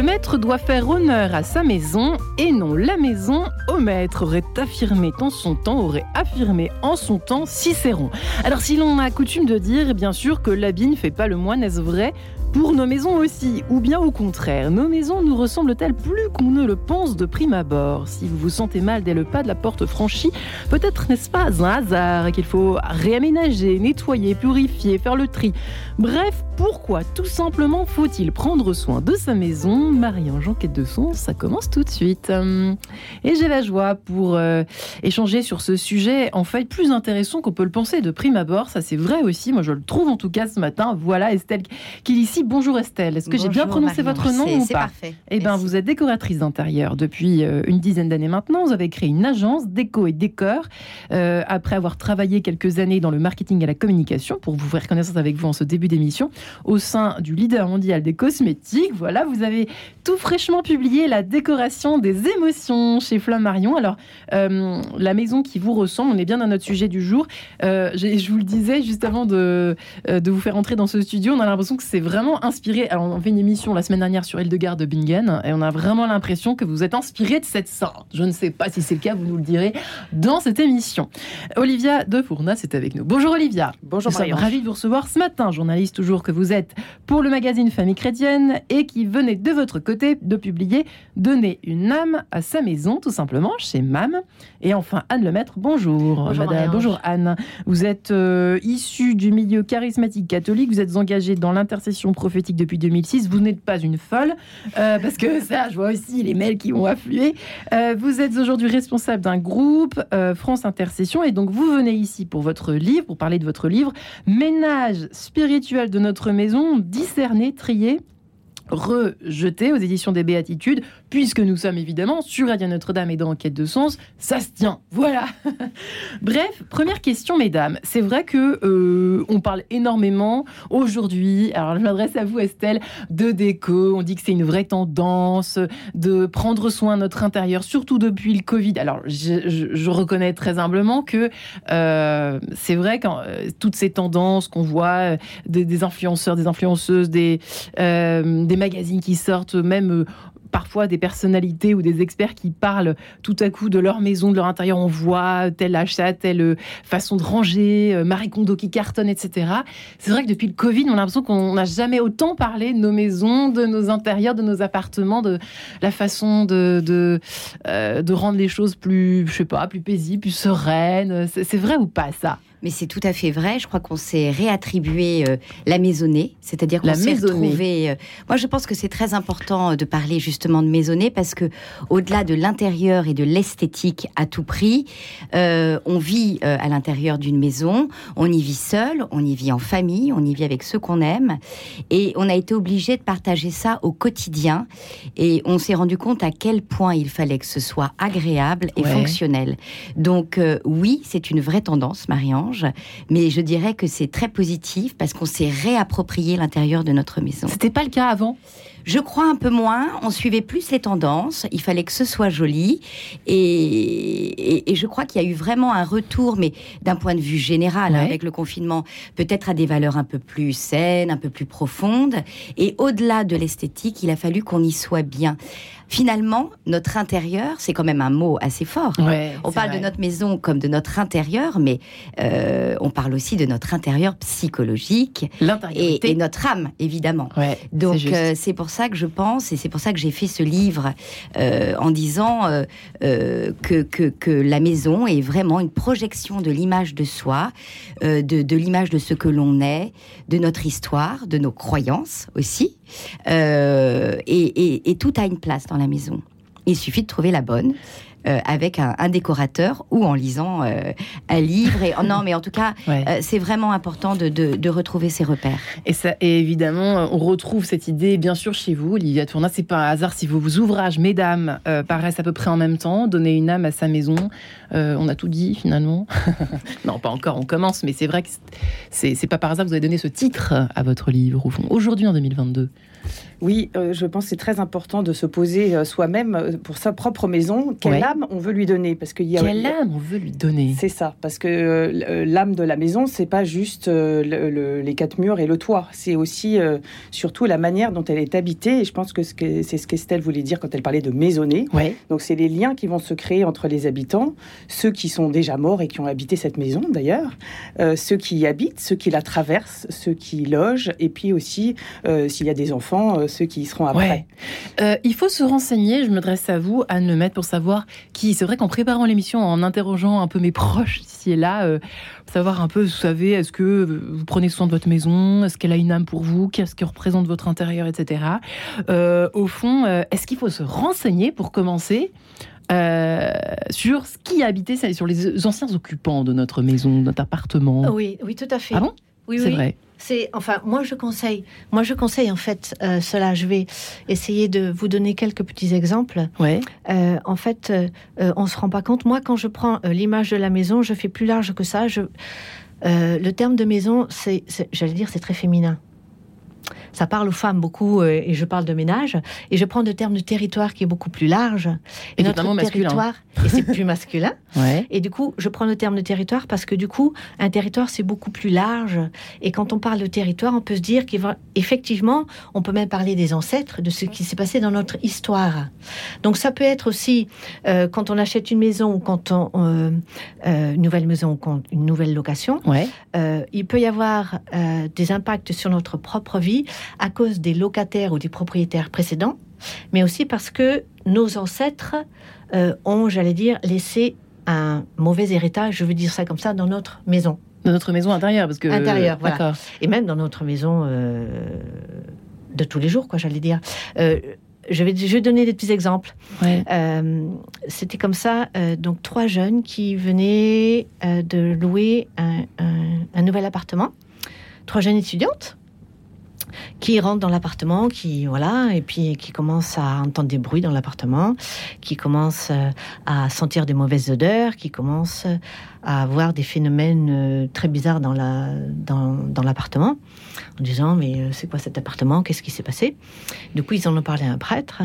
Le maître doit faire honneur à sa maison et non la maison au maître, aurait affirmé en son temps, aurait affirmé en son temps Cicéron. Alors si l'on a coutume de dire bien sûr que l'habit ne fait pas le moine, est-ce vrai? Pour nos maisons aussi, ou bien au contraire, nos maisons nous ressemblent-elles plus qu'on ne le pense de prime abord Si vous vous sentez mal dès le pas de la porte franchie, peut-être n'est-ce pas un hasard qu'il faut réaménager, nettoyer, purifier, faire le tri. Bref, pourquoi tout simplement faut-il prendre soin de sa maison? Marie-Ange quête de son, ça commence tout de suite. Et j'ai la joie pour euh, échanger sur ce sujet en fait plus intéressant qu'on peut le penser de prime abord. Ça c'est vrai aussi, moi je le trouve en tout cas ce matin. Voilà Estelle qui ici Bonjour Estelle. Est-ce que j'ai bien prononcé votre nom ou pas parfait. Eh bien, vous êtes décoratrice d'intérieur depuis euh, une dizaine d'années maintenant. Vous avez créé une agence déco et décor euh, après avoir travaillé quelques années dans le marketing et la communication pour vous faire connaissance avec vous en ce début d'émission au sein du leader mondial des cosmétiques. Voilà, vous avez tout fraîchement publié la décoration des émotions chez Flammarion. Alors, euh, la maison qui vous ressemble, on est bien dans notre sujet du jour. je vous le disais juste avant de, de vous faire entrer dans ce studio, on a l'impression que c'est vraiment inspiré. Alors, on fait une émission la semaine dernière sur Hildegard de Bingen et on a vraiment l'impression que vous êtes inspiré de cette sorte. Je ne sais pas si c'est le cas, vous nous le direz dans cette émission. Olivia de Fournas est avec nous. Bonjour Olivia. Bonjour Nous sommes ravis de vous recevoir ce matin, journaliste toujours que vous êtes pour le magazine Famille Chrétienne et qui venait de votre côté de publier Donner une âme à sa maison, tout simplement, chez MAM. Et enfin, Anne Lemaître, bonjour. Bonjour, Madame, bonjour Anne. Vous êtes euh, issue du milieu charismatique catholique, vous êtes engagée dans l'intercession prophétique depuis 2006. Vous n'êtes pas une folle, euh, parce que ça, je vois aussi les mails qui ont afflué. Euh, vous êtes aujourd'hui responsable d'un groupe, euh, France Intercession, et donc vous venez ici pour votre livre, pour parler de votre livre, Ménage spirituel de notre maison, discerner, trier rejeté aux éditions des Béatitudes, puisque nous sommes évidemment sur Radio Notre-Dame et dans Enquête de Sens, ça se tient. Voilà. Bref, première question, mesdames. C'est vrai que euh, on parle énormément aujourd'hui. Alors, je m'adresse à vous, Estelle, de déco. On dit que c'est une vraie tendance de prendre soin de notre intérieur, surtout depuis le Covid. Alors, je, reconnais très humblement que euh, c'est vrai que euh, toutes ces tendances qu'on voit des, influenceurs, des influenceuses, des, des magazines qui sortent, même parfois des personnalités ou des experts qui parlent tout à coup de leur maison, de leur intérieur. On voit tel achat, telle euh, façon de ranger, euh, Marie Kondo qui cartonne, etc. C'est vrai que depuis le Covid, on a l'impression qu'on n'a jamais autant parlé de nos maisons, de nos intérieurs, de nos appartements, de la façon de, de, de rendre les choses plus, je sais pas, plus paisibles, plus sereines. C'est vrai ou pas ça? Mais c'est tout à fait vrai. Je crois qu'on s'est réattribué euh, la maisonnée, c'est-à-dire qu'on s'est retrouvé. Euh, moi, je pense que c'est très important de parler justement de maisonnée parce que au-delà de l'intérieur et de l'esthétique à tout prix, euh, on vit à l'intérieur d'une maison, on y vit seul, on y vit en famille, on y vit avec ceux qu'on aime, et on a été obligé de partager ça au quotidien. Et on s'est rendu compte à quel point il fallait que ce soit agréable et fonctionnel. Donc oui, c'est une vraie tendance, Marianne mais je dirais que c'est très positif parce qu'on s'est réapproprié l'intérieur de notre maison. C'était pas le cas avant? Je crois un peu moins. On suivait plus les tendances. Il fallait que ce soit joli. Et, je crois qu'il y a eu vraiment un retour, mais d'un point de vue général, hein, avec le confinement, peut-être à des valeurs un peu plus saines, un peu plus profondes. Et au-delà de l'esthétique, il a fallu qu'on y soit bien finalement, notre intérieur, c'est quand même un mot assez fort. on parle de notre maison comme de notre intérieur, mais euh, on parle aussi de notre intérieur psychologique et, et, notre âme, évidemment. Donc euh, c'est pour ça que je pense, et c'est pour ça que j'ai fait ce livre euh, en disant que, que, la maison est vraiment une projection de l'image de soi, de, de l'image de ce que l'on est, de notre histoire, de nos croyances aussi. et, et tout a une place dans la maison. Il suffit de trouver la bonne. Euh, avec un, décorateur ou en lisant euh, un livre. Et, oh non, mais en tout cas, euh, c'est vraiment important de, retrouver ses repères. Et, ça, et évidemment, on retrouve cette idée, bien sûr, chez vous, Olivia Tourna. C'est pas un hasard si vos, ouvrages, mesdames, paraissent à peu près en même temps. Donner une âme à sa maison. on a tout dit, finalement. non, pas encore, on commence, mais c'est vrai que c'est pas par hasard que vous avez donné ce titre à votre livre, au fond, aujourd'hui en 2022. Oui, je pense que c'est très important de se poser soi-même pour sa propre maison. Quelle âme on veut lui donner parce qu'il y a quelle âme on veut lui donner C'est ça, parce que euh, l'âme de la maison, c'est pas juste euh, les quatre murs et le toit, c'est aussi surtout la manière dont elle est habitée. Et je pense que c'est ce qu'Estelle voulait dire quand elle parlait de maisonner. Ouais. Donc c'est les liens qui vont se créer entre les habitants, ceux qui sont déjà morts et qui ont habité cette maison d'ailleurs, ceux qui y habitent, ceux qui la traversent, ceux qui logent, et puis aussi s'il y a des enfants, ceux qui y seront après. il faut se renseigner. Je me dresse à vous, Anne Lemaitre, pour savoir qui. C'est vrai qu'en préparant l'émission, en interrogeant un peu mes proches ici et là, euh, savoir un peu, vous savez, est-ce que vous prenez soin de votre maison Est-ce qu'elle a une âme pour vous Qu'est-ce qui représente votre intérieur, etc. Euh, au fond, euh, est-ce qu'il faut se renseigner pour commencer sur ce qui habitait, sur les anciens occupants de notre maison, de notre appartement? Oui, oui, tout à fait. Ah bon? Oui, c'est vrai. C'est enfin moi je conseille, moi je conseille en fait euh, cela. Je vais essayer de vous donner quelques petits exemples. Ouais. Euh, en fait, euh, on se rend pas compte. Moi, quand je prends l'image de la maison, je fais plus large que ça. Je, le terme de maison, c'est, j'allais dire, c'est très féminin ça parle aux femmes beaucoup, euh, et je parle de ménage, et je prends le terme de territoire qui est beaucoup plus large. Et, notre territoire, et c'est plus masculin. Ouais. Et du coup, je prends le terme de territoire parce que du coup, un territoire, c'est beaucoup plus large. Et quand on parle de territoire, on peut se dire qu'effectivement, on peut même parler des ancêtres, de ce qui s'est passé dans notre histoire. Donc ça peut être aussi, euh, quand on achète une maison ou quand on... Euh, une nouvelle maison ou une nouvelle location, ouais. il peut y avoir des impacts sur notre propre vie à cause des locataires ou des propriétaires précédents, mais aussi parce que nos ancêtres euh, ont, j'allais dire, laissé un mauvais héritage, je veux dire ça comme ça, dans notre maison. Dans notre maison intérieure, parce que intérieure, voilà. Et même dans notre maison euh, de tous les jours, quoi, j'allais dire. Euh, je vais, je donner des petits exemples. C'était comme ça, donc trois jeunes qui venaient de louer un, un nouvel appartement, trois jeunes étudiantes qui rentre dans l'appartement, qui voilà, et puis qui commence à entendre des bruits dans l'appartement, qui commence euh, à sentir des mauvaises odeurs, qui commence à avoir des phénomènes euh, très bizarres dans la dans, dans l'appartement, en disant mais euh, c'est quoi cet appartement, qu'est-ce qui s'est passé? Du coup ils en ont parlé à un prêtre,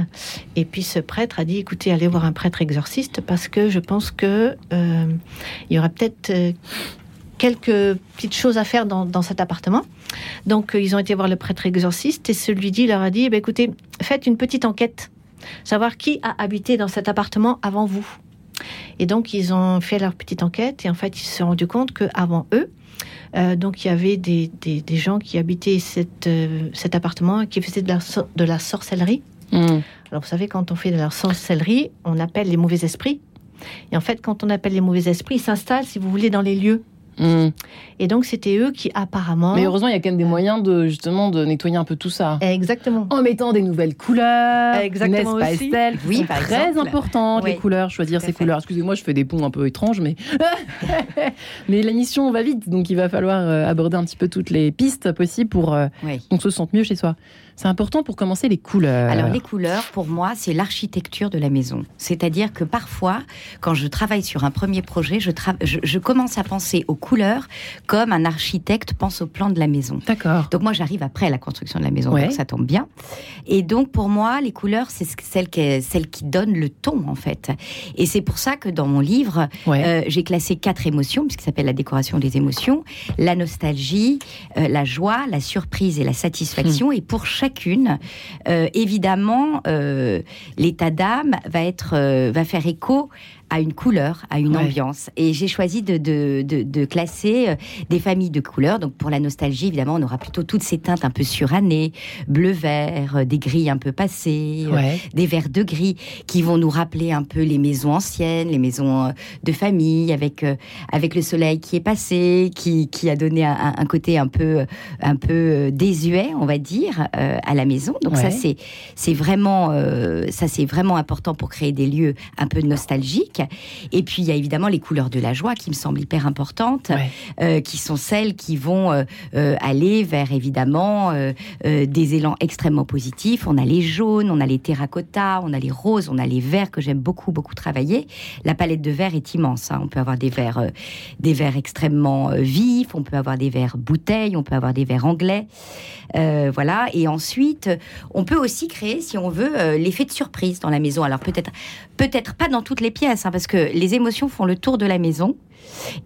et puis ce prêtre a dit écoutez allez voir un prêtre exorciste parce que je pense que il y aura peut-être quelques petites choses à faire dans, cet appartement. Donc, euh, ils ont été voir le prêtre exorciste et celui-ci leur a dit, eh écoutez, faites une petite enquête, savoir qui a habité dans cet appartement avant vous. Et donc, ils ont fait leur petite enquête et en fait, ils se sont rendus compte qu'avant eux, euh, donc il y avait des, gens qui habitaient cette, euh, cet appartement et qui faisaient de la, de la sorcellerie. Hmm. Alors vous savez, quand on fait de la sorcellerie, on appelle les mauvais esprits. Et en fait, quand on appelle les mauvais esprits, ils s'installent, si vous voulez, dans les lieux. Mm. Et donc c'était eux qui apparemment. Mais heureusement, il y a quand même des moyens de justement de nettoyer un peu tout ça. Exactement. En mettant des nouvelles couleurs. Exactement pas Estelle? Oui, très important les couleurs, choisir ces couleurs. Excusez-moi, je fais des ponts un peu étranges, mais mais la mission va vite, donc il va falloir euh, aborder un petit peu toutes les pistes possibles pour euh, qu'on se sente mieux chez soi. C'est important pour commencer les couleurs. Alors les couleurs, pour moi, c'est l'architecture de la maison. C'est-à-dire que parfois, quand je travaille sur un premier projet, je, je, commence à penser aux couleurs comme un architecte pense au plan de la maison. D'accord. Donc moi, j'arrive après la construction de la maison, donc ça tombe bien. Et donc pour moi, les couleurs, c'est celles qui, celle qui donnent le ton en fait. Et c'est pour ça que dans mon livre, euh, j'ai classé quatre émotions, puisqu'il s'appelle la décoration des émotions la nostalgie, euh, la joie, la surprise et la satisfaction. Hmm. Et pour chaque Euh, évidemment, euh, l'état d'âme va être euh, va faire écho à une couleur, à une ambiance. Et j'ai choisi de, de, de, classer euh, des familles de couleurs. Donc pour la nostalgie, évidemment, on aura plutôt toutes ces teintes un peu surannées, bleu-vert, euh, des gris un peu passés, euh, des verts de gris, qui vont nous rappeler un peu les maisons anciennes, les maisons de famille, avec, avec le soleil qui est passé, qui, qui a donné un, un, côté un peu, un peu désuet, on va dire, à la maison. Donc ça, c'est, c'est vraiment, ça, c'est vraiment important pour créer des lieux un peu nostalgiques. Et puis il y a évidemment les couleurs de la joie qui me semblent hyper importantes, euh, qui sont celles qui vont euh, euh, aller vers évidemment des élans extrêmement positifs. On a les jaunes, on a les terracottas, on a les roses, on a les verts que j'aime beaucoup beaucoup travailler. La palette de verts est immense. Hein. On peut avoir des verts, des verts extrêmement vifs, on peut avoir des verts bouteilles, on peut avoir des verts anglais. voilà. Et ensuite, on peut aussi créer, si on veut, l'effet de surprise dans la maison. Alors peut-être, peut-être pas dans toutes les pièces, hein, parce que les émotions font le tour de la maison.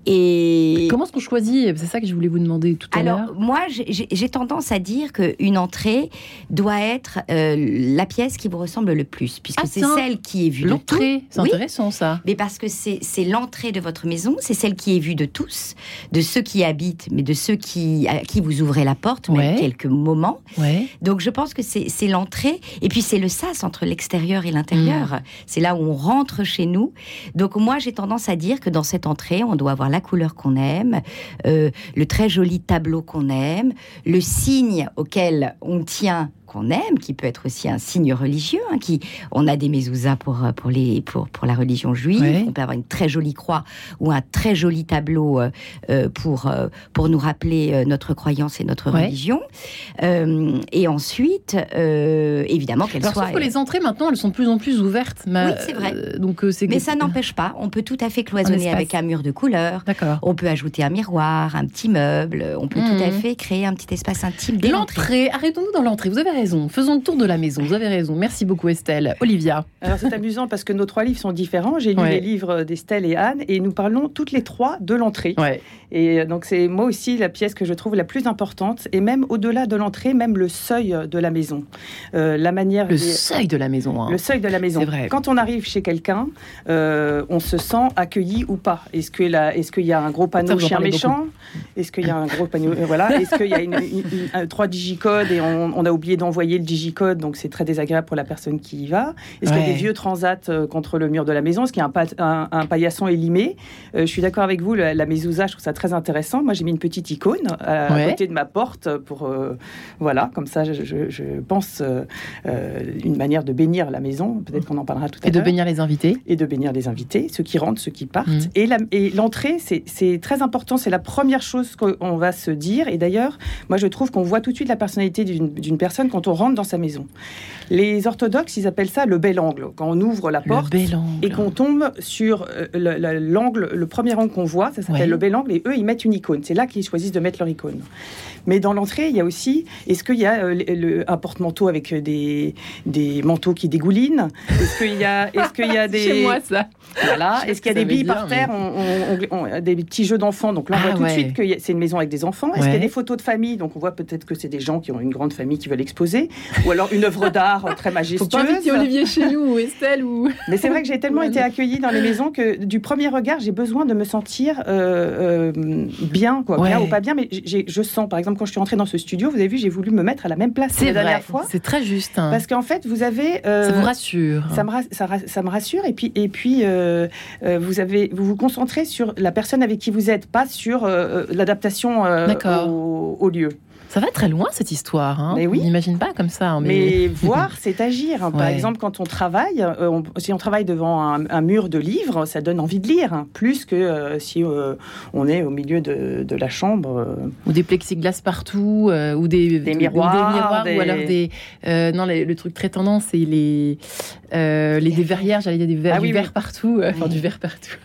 Et comment est-ce qu'on choisit? C'est ça que je voulais vous demander tout à l'heure. Alors moi, j'ai tendance à dire qu'une entrée doit être euh, la pièce qui vous ressemble le plus, puisque ah, c'est celle qui est vue de tous. L'entrée, c'est intéressant ça. Mais parce que c'est l'entrée de votre maison, c'est celle qui est vue de tous, de ceux qui habitent, mais de ceux qui à qui vous ouvrez la porte, même quelques moments. Ouais. Donc je pense que c'est l'entrée, et puis c'est le sas entre l'extérieur et l'intérieur. Mm. C'est là où on rentre chez nous. Donc moi, j'ai tendance à dire que dans cette entrée, on doit avoir la couleur qu'on aime, euh, le très joli tableau qu'on aime, le signe auquel on tient qu'on aime, qui peut être aussi un signe religieux. Hein, qui, on a des mezuzahs pour, euh, pour, les, pour, pour la religion juive. On peut avoir une très jolie croix ou un très joli tableau euh, euh, pour, pour nous rappeler notre croyance et notre religion. et ensuite, évidemment, qu'elle soit. Sauf que les entrées maintenant, elles sont de plus en plus ouvertes. oui, c'est vrai. donc, Mais ça n'empêche pas. On peut tout à fait cloisonner avec un mur de couleur. D'accord. On peut ajouter un miroir, un petit meuble. On peut tout à mhm. fait créer un petit espace intime dès l'entrée. Arrêtons-nous dans l'entrée. Vous avez Faisons le tour de la maison. Vous avez raison. Merci beaucoup, Estelle. Olivia. Alors, c'est amusant parce que nos trois livres sont différents. J'ai lu les livres d'Estelle et Anne et nous parlons toutes les trois de l'entrée. Et donc, c'est moi aussi la pièce que je trouve la plus importante. Et même au-delà de l'entrée, même le seuil de la maison. Euh, la manière. Le seuil de la maison. Hein. Le seuil de la maison. Vrai. Quand on arrive chez quelqu'un, euh, on se sent accueilli ou pas. Est-ce qu'il est y a un gros panneau chien méchant Est-ce qu'il y a un gros panneau. Euh, voilà. Est-ce qu'il y a une, trois digicodes et on, on a oublié d'envoyer le digicode, donc c'est très désagréable pour la personne qui y va. Est-ce qu'il y a des vieux transats euh, contre le mur de la maison? Est-ce qu'il y a un, un, paillasson élimé? Euh, Je suis d'accord avec vous, la, la mezouza, je trouve ça très intéressant. Moi, j'ai mis une petite icône à, côté de ma porte pour, euh, voilà, comme ça, je, pense une manière de bénir la maison. Peut-être qu'on en parlera tout à l'heure. Et de bénir les invités. Et de bénir les invités, ceux qui rentrent, ceux qui partent. Mm. Et l'entrée, c'est très important. C'est la première chose qu'on va se dire. Et d'ailleurs, moi, je trouve qu'on voit tout de suite la personnalité d'une personne quand on rentre dans sa maison. Les orthodoxes, ils appellent ça le bel angle. Quand on ouvre la porte et qu'on tombe sur euh, l'angle, le, premier angle qu'on voit, ça s'appelle le bel angle, et eux, ils mettent une icône. C'est là qu'ils choisissent de mettre leur icône. Mais dans l'entrée, il y a aussi, est-ce qu'il y a euh, le, un porte-manteau avec des, des manteaux qui dégoulinent? Est-ce qu'il y a, est-ce qu'il y a des... Chez moi, ça. Voilà. Est-ce qu'il y a des billes par terre? On, Des petits jeux d'enfants. Donc là, on voit ah tout de suite que c'est une maison avec des enfants. Est-ce qu'il y a des photos de famille? Donc on voit peut-être que c'est des gens qui ont une grande famille qui veulent exposer. Ou alors une œuvre d'art très majestueuse. Faut pas Olivier chez nous ou Estelle ou. Mais c'est vrai que j'ai tellement été accueillie dans les maisons que du premier regard, j'ai besoin de me sentir euh, euh, bien, quoi, bien ou pas bien. Mais je sens, par exemple, quand je suis entrée dans ce studio, vous avez vu, j'ai voulu me mettre à la même place la dernière fois. C'est très juste. Hein. Parce qu'en fait, vous avez. Euh, ça vous rassure. Ça me, ça, me rassure et puis et puis vous avez vous vous concentrez sur la personne avec qui vous êtes, pas sur l'adaptation au, au lieu. Ça va très loin cette histoire. Hein. Mais oui. On n'imagine pas comme ça. Hein, mais, voir, c'est agir. Hein. Par exemple, quand on travaille, euh, si on travaille devant un, mur de livres, ça donne envie de lire, plus que euh, si euh, on est au milieu de, la chambre. Ou des plexiglas partout, ou des, miroirs, ou, des... ou alors des. non, le truc très tendance, c'est les les, des verrières. J'allais dire des verres, ah du verre partout, enfin du verre partout.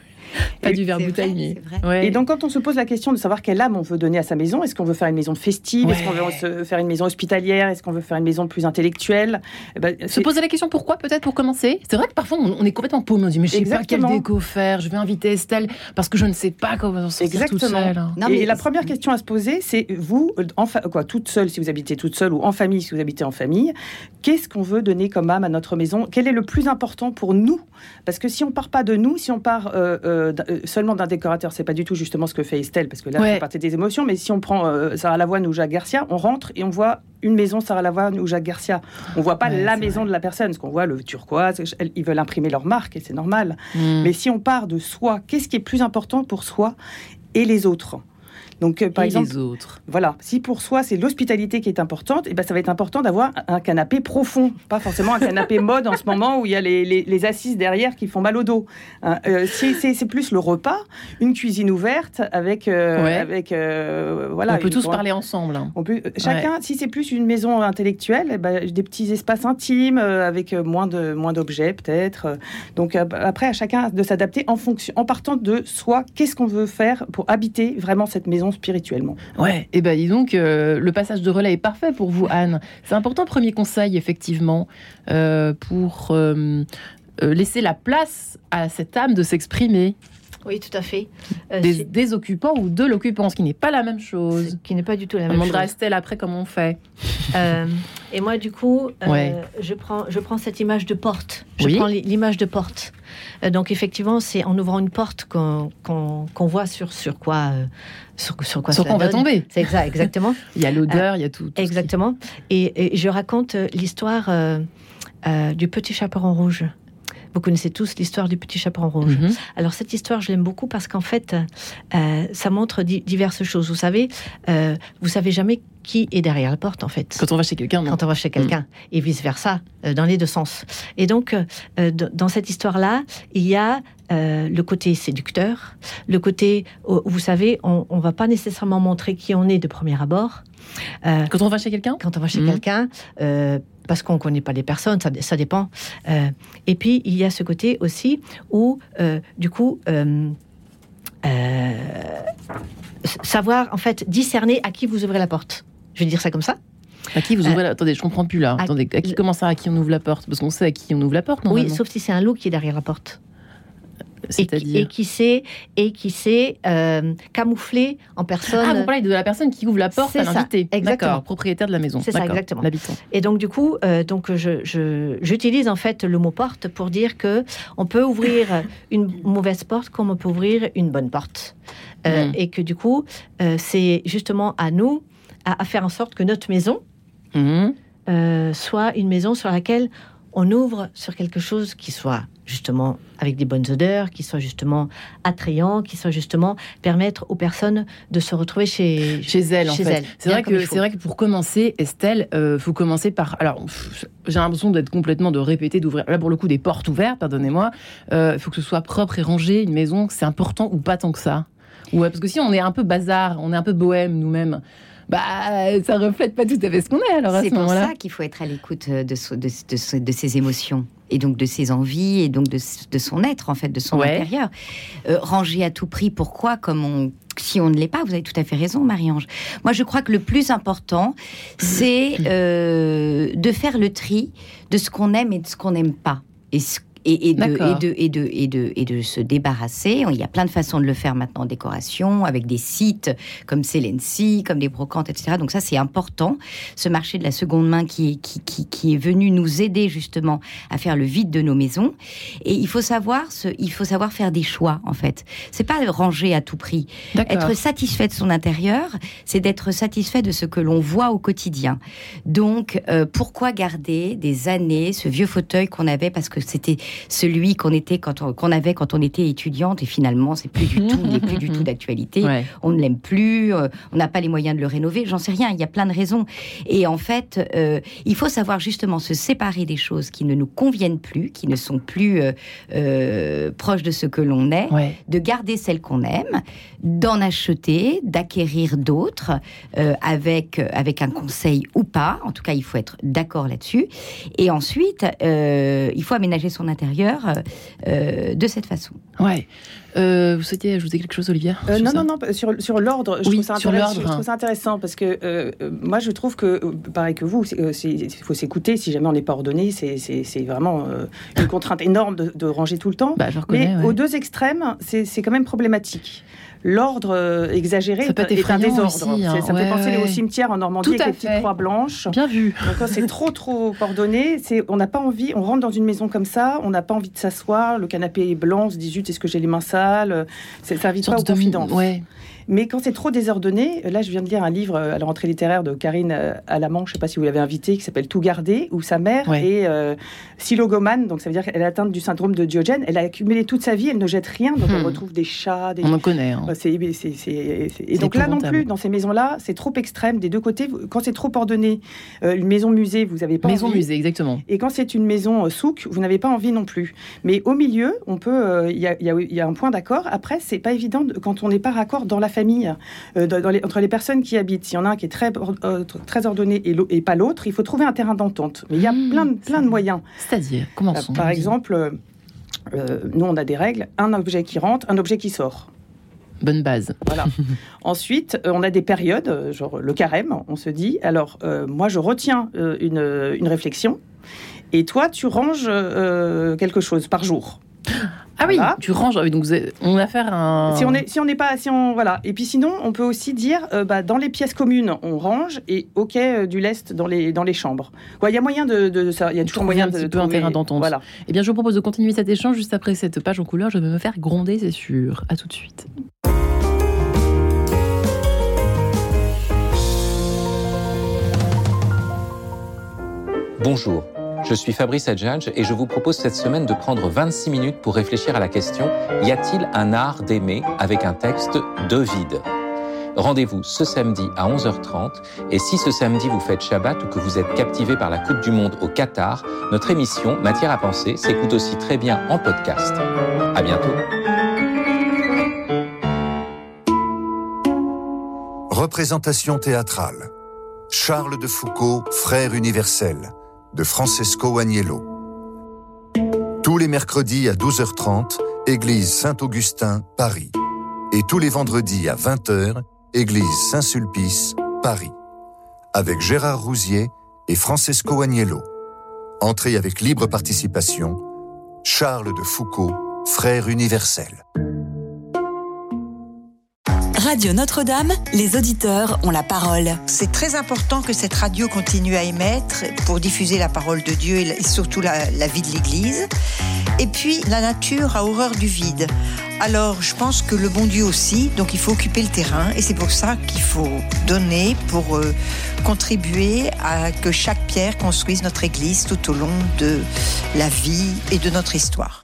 Pas du verre bouteille. Et donc, quand on se pose la question de savoir quelle âme on veut donner à sa maison, est-ce qu'on veut faire une maison festive? Est-ce qu'on veut faire une maison hospitalière? Est-ce qu'on veut faire une maison plus intellectuelle? Eh ben, Se poser la question pourquoi, peut-être pour commencer? C'est vrai que parfois, on, est complètement paumé. On dit, mais je sais pas quel déco faire. Je vais inviter Estelle parce que je ne sais pas comment s'en sortir toute seule. Non, et la première question à se poser, c'est vous, enfin, quoi, toute seule, si vous habitez toute seule, ou en famille, si vous habitez en famille, qu'est-ce qu'on veut donner comme âme à notre maison? Quel est le plus important pour nous? Parce que si on part pas de nous, si on part euh, euh, euh, seulement d'un décorateur, c'est pas du tout justement ce que fait Estelle, parce que là, c'est partie des émotions. Mais si on prend Sarah Lavoine ou Jacques Garcia, on rentre et on voit une maison Sarah Lavoine ou Jacques Garcia. On voit pas la maison de la personne, ce qu'on voit le turquoise. Ils veulent imprimer leur marque et c'est normal. Mm. Mais si on part de soi, qu'est-ce qui est plus important pour soi et les autres? Donc, euh, par Et exemple, les autres. voilà, si pour soi c'est l'hospitalité qui est importante, et ben ça va être important d'avoir un canapé profond, pas forcément un canapé mode en ce moment où il y a les, les- les assises derrière qui font mal au dos. Hein, euh, si c'est plus le repas, une cuisine ouverte avec, euh, Ouais. avec euh, voilà. on peut une- tous parler ensemble. hein. on peut, chacun, si c'est plus une maison intellectuelle, eh ben, des petits espaces intimes euh, avec euh, moins de moins d'objets peut-être. Euh, Donc euh, après, à chacun de s'adapter en fonction, en partant de soi, qu'est-ce qu'on veut faire pour habiter vraiment cette maison spirituellement. Ouais, et ben dis donc, euh, le passage de relais est parfait pour vous, Anne. C'est important, premier conseil, effectivement, euh, pour euh, laisser la place à cette âme de s'exprimer, Oui, tout à fait. Euh, des, occupants ou de l'occupant, ce qui n'est pas la même chose. ce qui n'est pas du tout la On même demandera à chose. Estelle après comment on fait. Euh, et moi, du coup, euh, Ouais. je, prends, je prends cette image de porte. Je Oui. prends l'i- l'image de porte. Euh, donc, effectivement, c'est en ouvrant une porte qu'on qu'on voit sur, sur quoi, euh, sur, sur quoi Sur cela quoi on va tomber C'est exact, exactement. Il y a l'odeur, il y a tout. tout ce qui- exactement. Et, et je raconte euh, l'histoire euh, euh, du petit chaperon rouge. Vous connaissez tous l'histoire du petit chaperon rouge. Mhm. Alors cette histoire, je l'aime beaucoup parce qu'en fait, euh, ça montre di- diverses choses. Vous savez, euh, vous savez jamais qui est derrière la porte en fait. Quand on va chez quelqu'un. Quand on va chez quelqu'un et vice versa, euh, dans les deux sens. Et donc, euh, dans cette histoire-là, il y a euh, le côté séducteur, le côté, où, vous savez, on, on va pas nécessairement montrer qui on est de premier abord. Euh, Quand on va chez quelqu'un? quand on va chez Mhm. quelqu'un, euh, parce qu'on ne connaît pas les personnes, ça, ça dépend. Euh, et puis, il y a ce côté aussi où, du coup, savoir, en fait, discerner à qui vous ouvrez la porte. Je vais dire ça comme ça. À qui vous ouvrez la... Attendez, je comprends plus là. à- Attendez, à qui comment ça, à qui on ouvre la porte? Parce qu'on sait à qui on ouvre la porte, Oui, normalement. sauf si c'est un loup qui est derrière la porte. Et qui, et C'est-à-dire qui sait, et qui sait euh, camoufler en personne. Ah, vous parlez de la personne qui ouvre la porte C'est à l'invité. exactement. D'accord, propriétaire de la maison. C'est ça, exactement. L'habitant. Et donc du coup, euh, donc je, j'utilise en fait le mot porte pour dire que on peut ouvrir une mauvaise porte comme on peut ouvrir une bonne porte, Euh, Mm. et que du coup, c'est justement à nous à, à faire en sorte que notre maison euh, soit une maison sur laquelle on ouvre sur quelque chose qui soit justement avec des bonnes odeurs, qui soit justement attrayant, qui soit justement permettre aux personnes de se retrouver chez Chez elle, en Chez fait. elle, C'est vrai, que, il vrai que pour commencer, Estelle, euh, faut commencer par. Alors, j'ai l'impression d'être complètement de répéter, d'ouvrir. Là, pour le coup, des portes ouvertes, pardonnez-moi. Il faut que ce soit propre et rangé. Une maison, c'est important ou pas tant que ça? Ouais, parce que si on est un peu bazar, on est un peu bohème nous-mêmes, bah, ça reflète pas tout à fait ce qu'on est alors à C'est ce pour ça qu'il faut être à l'écoute euh, de, so- de, de ses émotions et donc de ses envies et donc de, son être en fait, de son Ouais. intérieur. Euh, ranger à tout prix, pourquoi Comme on, si on ne l'est pas, vous avez tout à fait raison, Marie-Ange. Moi, je crois que le plus important, c'est euh, de faire le tri de ce qu'on aime et de ce qu'on n'aime pas. Et ce- et, et de, et, de, et, de, et, de, et de se débarrasser. Il y a plein de façons de le faire maintenant en décoration, avec des sites comme Celency, comme des brocantes, etc. Donc ça, c'est important. Ce marché de la seconde main qui est, qui, qui, qui est venu nous aider justement à faire le vide de nos maisons. Et il faut savoir, ce, il faut savoir faire des choix, en fait. C'est pas ranger à tout prix. Être satisfait de son intérieur, c'est d'être satisfait de ce que l'on voit au quotidien. Donc, euh, pourquoi garder des années ce vieux fauteuil qu'on avait parce que c'était celui qu'on était quand on, qu'on avait quand on était étudiante et finalement c'est plus du tout, il n'est plus du tout d'actualité. Ouais. On ne l'aime plus, euh, on n'a pas les moyens de le rénover, j'en sais rien, il y a plein de raisons. Et en fait, euh, il faut savoir justement se séparer des choses qui ne nous conviennent plus, qui ne sont plus euh, proches de ce que l'on est, Ouais. de garder celles qu'on aime, d'en acheter, d'acquérir d'autres, avec, avec un conseil ou pas. En tout cas, il faut être d'accord là-dessus. Et ensuite, il faut aménager son intérieur euh, euh, de cette façon. Ouais. Euh, vous souhaitiez ajouter quelque chose, Olivier Euh, sur non, ça non, non, sur, sur l'ordre, je, Oui, trouve ça sur intéressant- l'ordre, je trouve ça intéressant parce que euh, moi je trouve que, pareil que vous, il faut s'écouter. Si jamais on n'est pas ordonné, c'est c'est- c'est vraiment euh, une contrainte énorme de, de ranger tout le temps. Bah, je reconnais. Mais ouais. aux deux extrêmes, c'est c'est quand même problématique. L'ordre euh, exagéré Ça peut être est, un désordre. aussi, hein. Ça me Ouais, fait penser ouais. au cimetière en Normandie Tout avec les petites croix blanches. Bien vu. Donc, c'est trop trop ordonné, c'est on n'a pas envie. On rentre dans une maison comme ça, on n'a pas envie de s'asseoir. Le canapé est blanc, on se dit zut, est-ce que j'ai les mains sales? C'est- Ça invite pas aux confidences. Ouais. Mais quand c'est trop désordonné, là je viens de lire un livre euh, à la rentrée littéraire de Karine euh, Alamand, je ne sais pas si vous l'avez invité, qui s'appelle Tout garder, où sa mère Ouais. est euh, silogomane, donc ça veut dire qu'elle est atteinte du syndrome de Diogène. Elle a accumulé toute sa vie, elle ne jette rien, donc Hmm. retrouve des chats, des, On en connaît. hein. Et donc là non plus, dans ces maisons-là, c'est trop extrême des deux côtés. Quand c'est trop ordonné, euh, une maison musée, vous n'avez pas maison musée, exactement. Et quand c'est une maison souk, vous n'avez pas envie non plus. Mais au milieu, on peut, il y, a, un point d'accord. Après, c'est pas évident quand on n'est pas raccord dans la famille, entre les personnes qui habitent. S'il y en a un qui est très, très ordonné et, et pas l'autre, il faut trouver un terrain d'entente. Mais il y a mmh, plein, plein de moyens. C'est-à-dire, comment sont Par exemple euh, nous, on a des règles un objet qui rentre, un objet qui sort. Bonne base. Voilà. Ensuite, euh, on a des périodes, euh, genre le carême, on se dit, alors moi je retiens une, une, réflexion, et toi tu ranges quelque chose par jour. Ah oui, tu ranges. Ah donc on va faire un. Si on est, si on n'est pas, si on voilà. Et puis sinon, on peut aussi dire, euh, bah, dans les pièces communes, on range et ok euh, du lest dans les dans les chambres. Il y a moyen de, ça. Il y a toujours moyen de. Un peu un terrain d'entente. Voilà. Eh bien, je vous propose de continuer cet échange juste après cette page en couleur. Je vais me faire gronder, c'est sûr. À tout de suite. Bonjour. Je suis Fabrice Adjadj et je vous propose cette semaine de prendre 26 minutes pour réfléchir à la question Y a-t-il un art d'aimer? avec un texte d'Ovide Rendez-vous ce samedi à 11h30 et si ce samedi vous faites Shabbat ou que vous êtes captivé par la Coupe du Monde au Qatar, notre émission Matière à penser s'écoute aussi très bien en podcast. À bientôt. Représentation théâtrale. Charles de Foucault, frère universel de Francesco Agnello. Tous les mercredis à 12h30, Église Saint-Augustin, Paris. Et tous les vendredis à 20h, Église Saint-Sulpice, Paris. Avec Gérard Rousier et Francesco Agnello. Entrée avec libre participation, Charles de Foucault, frère universel. Radio Notre-Dame, les auditeurs ont la parole. C'est très important que cette radio continue à émettre pour diffuser la parole de Dieu et surtout la, vie de l'Église. Et puis, la nature a horreur du vide. Alors, je pense que le bon Dieu aussi, donc il faut occuper le terrain et c'est pour ça qu'il faut donner pour euh, contribuer à que chaque pierre construise notre Église tout au long de la vie et de notre histoire.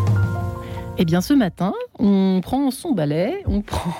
Eh bien, ce matin, on prend son balai, on prend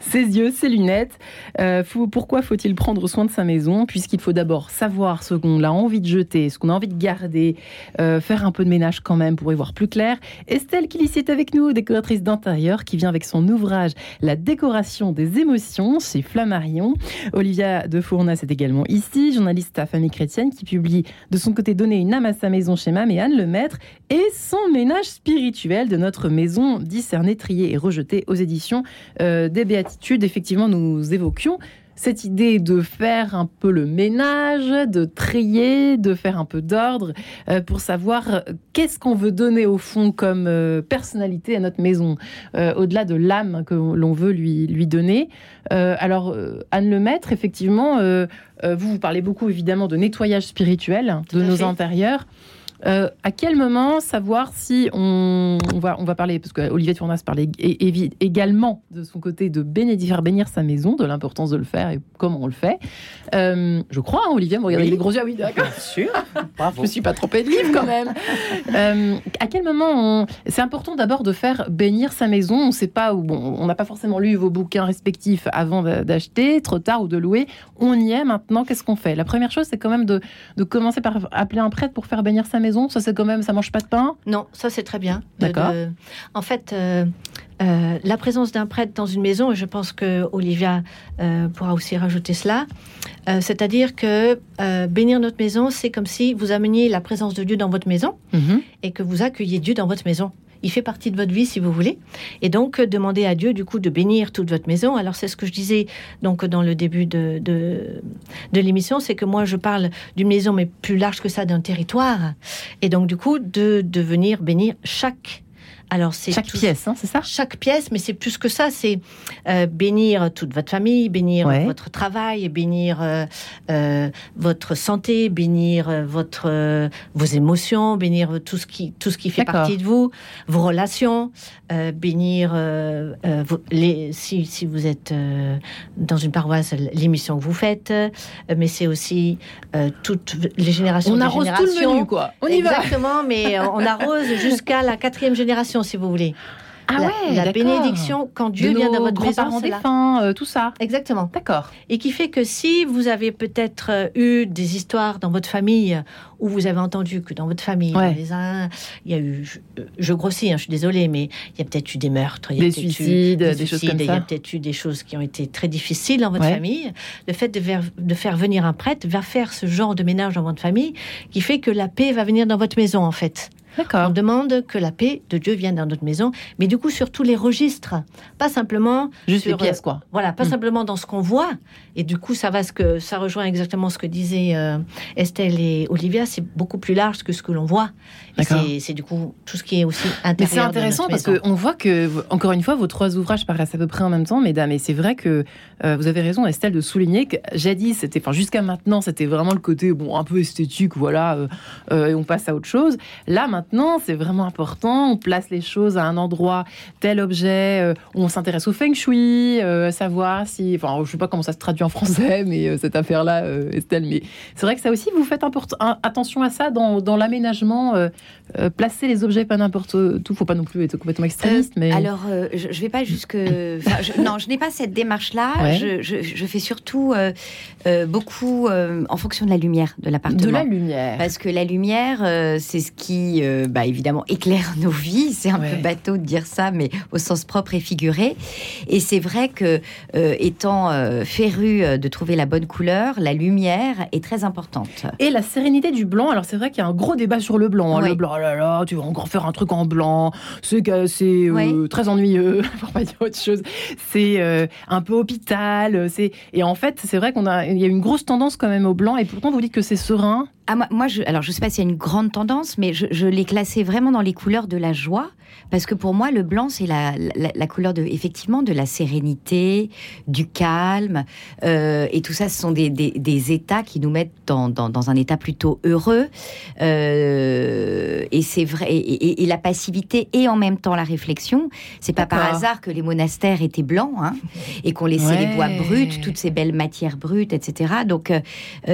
ses yeux, ses lunettes. Euh, pourquoi faut-il prendre soin de sa maison? Puisqu'il faut d'abord savoir ce qu'on a envie de jeter, ce qu'on a envie de garder, euh, faire un peu de ménage quand même pour y voir plus clair. Estelle Kilissi est avec nous, décoratrice d'intérieur, qui vient avec son ouvrage La décoration des émotions chez Flammarion. Olivia de Fournas est également ici, journaliste à Famille Chrétienne, qui publie de son côté Donner une âme à sa maison chez Mam et Anne Lemaître et son ménage spirituel de notre maison discernée, triée et rejetée aux éditions euh, des Béatitudes. Effectivement, nous évoquions cette idée de faire un peu le ménage, de trier, de faire un peu d'ordre euh, pour savoir euh, qu'est-ce qu'on veut donner au fond comme personnalité à notre maison, au-delà de l'âme que l'on veut lui, lui donner. alors, Anne Lemaître, effectivement, vous, vous parlez beaucoup évidemment de nettoyage spirituel de nos intérieurs. Euh, à quel moment savoir si on, va, on va parler, parce qu'Olivier Tournas parlait également de son côté de bénir, faire bénir sa maison, de l'importance de le faire et comment on le fait. Euh, je crois, hein, Olivier, vous regardez les gros yeux. Ah oui, d'accord. Bien sûr. Bravo. Je me suis pas trompée de livre quand même. Euh, à quel moment C'est important d'abord de faire bénir sa maison. On sait pas où. Bon, on n'a pas forcément lu vos bouquins respectifs avant d'acheter, trop tard ou de louer. On y est maintenant. Qu'est-ce qu'on fait? La première chose, c'est quand même de, de commencer par appeler un prêtre pour faire bénir sa maison ça c'est quand même, ça mange pas de pain? Non, ça c'est très bien. D'accord. En fait, euh, euh, la présence d'un prêtre dans une maison, et je pense que Olivia euh, pourra aussi rajouter cela, c'est-à-dire que bénir notre maison, c'est comme si vous ameniez la présence de Dieu dans votre maison mhm. et que vous accueilliez Dieu dans votre maison. Il fait partie de votre vie si vous voulez. Et donc, demander à Dieu, du coup, de bénir toute votre maison. Alors, c'est ce que je disais donc dans le début de, de, l'émission, c'est que moi, je parle d'une maison, mais plus large que ça, d'un territoire. Et donc, du coup, de, de venir bénir chaque Alors c'est chaque pièce, hein, c'est ça? Chaque pièce, mais c'est plus que ça. C'est euh, bénir toute votre famille, bénir votre travail, bénir euh, euh, votre santé, bénir votre vos émotions, bénir tout ce qui tout ce qui fait partie de vous, vos relations, bénir les si, si vous êtes dans une paroisse l'émission que vous faites, mais c'est aussi toutes les générations. On arrose tout le menu, quoi. On y va. Exactement, mais on arrose jusqu'à la quatrième génération si vous voulez. Ah ouais, la bénédiction quand Dieu vient dans votre maison, c'est défunts, euh, tout ça. Exactement. D'accord. Et qui fait que si vous avez peut-être euh, eu des histoires dans votre famille où vous avez entendu que dans votre famille, les uns, il y a eu, je, grossis, hein, je suis désolée, mais il y a peut-être eu des meurtres, des suicides, des, choses comme ça. Il y a peut-être eu des choses qui ont été très difficiles dans votre famille. Le fait de faire venir un prêtre va faire ce genre de ménage dans votre famille, qui fait que la paix va venir dans votre maison en fait. On demande que la paix de Dieu vienne dans notre maison, mais du coup sur tous les registres, pas simplement juste les pièces quoi. Voilà, pas hmm. simplement dans ce qu'on voit. Et du coup, ça va ce que ça rejoint exactement ce que disaient euh, Estelle et Olivia. C'est beaucoup plus large que ce que l'on voit. C'est du coup tout ce qui est aussi intérieur. Mais c'est intéressant parce qu'on voit que encore une fois vos trois ouvrages paraissent à peu près en même temps, mesdames. Et c'est vrai que euh, vous avez raison, Estelle, de souligner que jadis, c'était, enfin jusqu'à maintenant, c'était vraiment le côté bon un peu esthétique, voilà, euh, et on passe à autre chose. Là maintenant maintenant, c'est vraiment important. On place les choses à un endroit, tel objet. Euh, on s'intéresse au feng shui, euh, savoir si. Enfin, je sais pas comment ça se traduit en français, mais euh, cette affaire-là, Estelle. Mais c'est vrai que ça aussi, vous faites attention à ça dans, dans l'aménagement. placer les objets pas n'importe où. Faut pas non plus être complètement extrémiste. mais alors, je, je vais pas jusque. non, je n'ai pas cette démarche-là. Je, je, fais surtout beaucoup en fonction de la lumière de l'appartement. De la lumière. Parce que la lumière, c'est ce qui bah, évidemment éclaire nos vies. C'est un peu bateau de dire ça, mais au sens propre et figuré. Et c'est vrai que, euh, étant euh, féru euh, de trouver la bonne couleur, la lumière est très importante. Et la sérénité du blanc. Alors c'est vrai qu'il y a un gros débat sur le blanc. Hein. Le blanc, oh là là, tu vas encore faire un truc en blanc. C'est très ennuyeux, pour pas dire autre chose. C'est un peu hôpital. Et en fait c'est vrai qu'on a il y a une grosse tendance quand même au blanc. Et pourtant vous dites que c'est serein. Ah, moi, je, alors je sais pas s'il y a une grande tendance, mais je, je l'ai classé vraiment dans les couleurs de la joie, parce que pour moi, le blanc, c'est la, la, couleur de, effectivement, de la sérénité, du calme, euh, et tout ça, ce sont des, des, des états qui nous mettent dans, dans, dans, un état plutôt heureux. Euh, et c'est vrai, et, et, la passivité et en même temps la réflexion. C'est pas par hasard que les monastères étaient blancs, hein, et qu'on laissait les bois bruts, toutes ces belles matières brutes, etc. Donc, euh,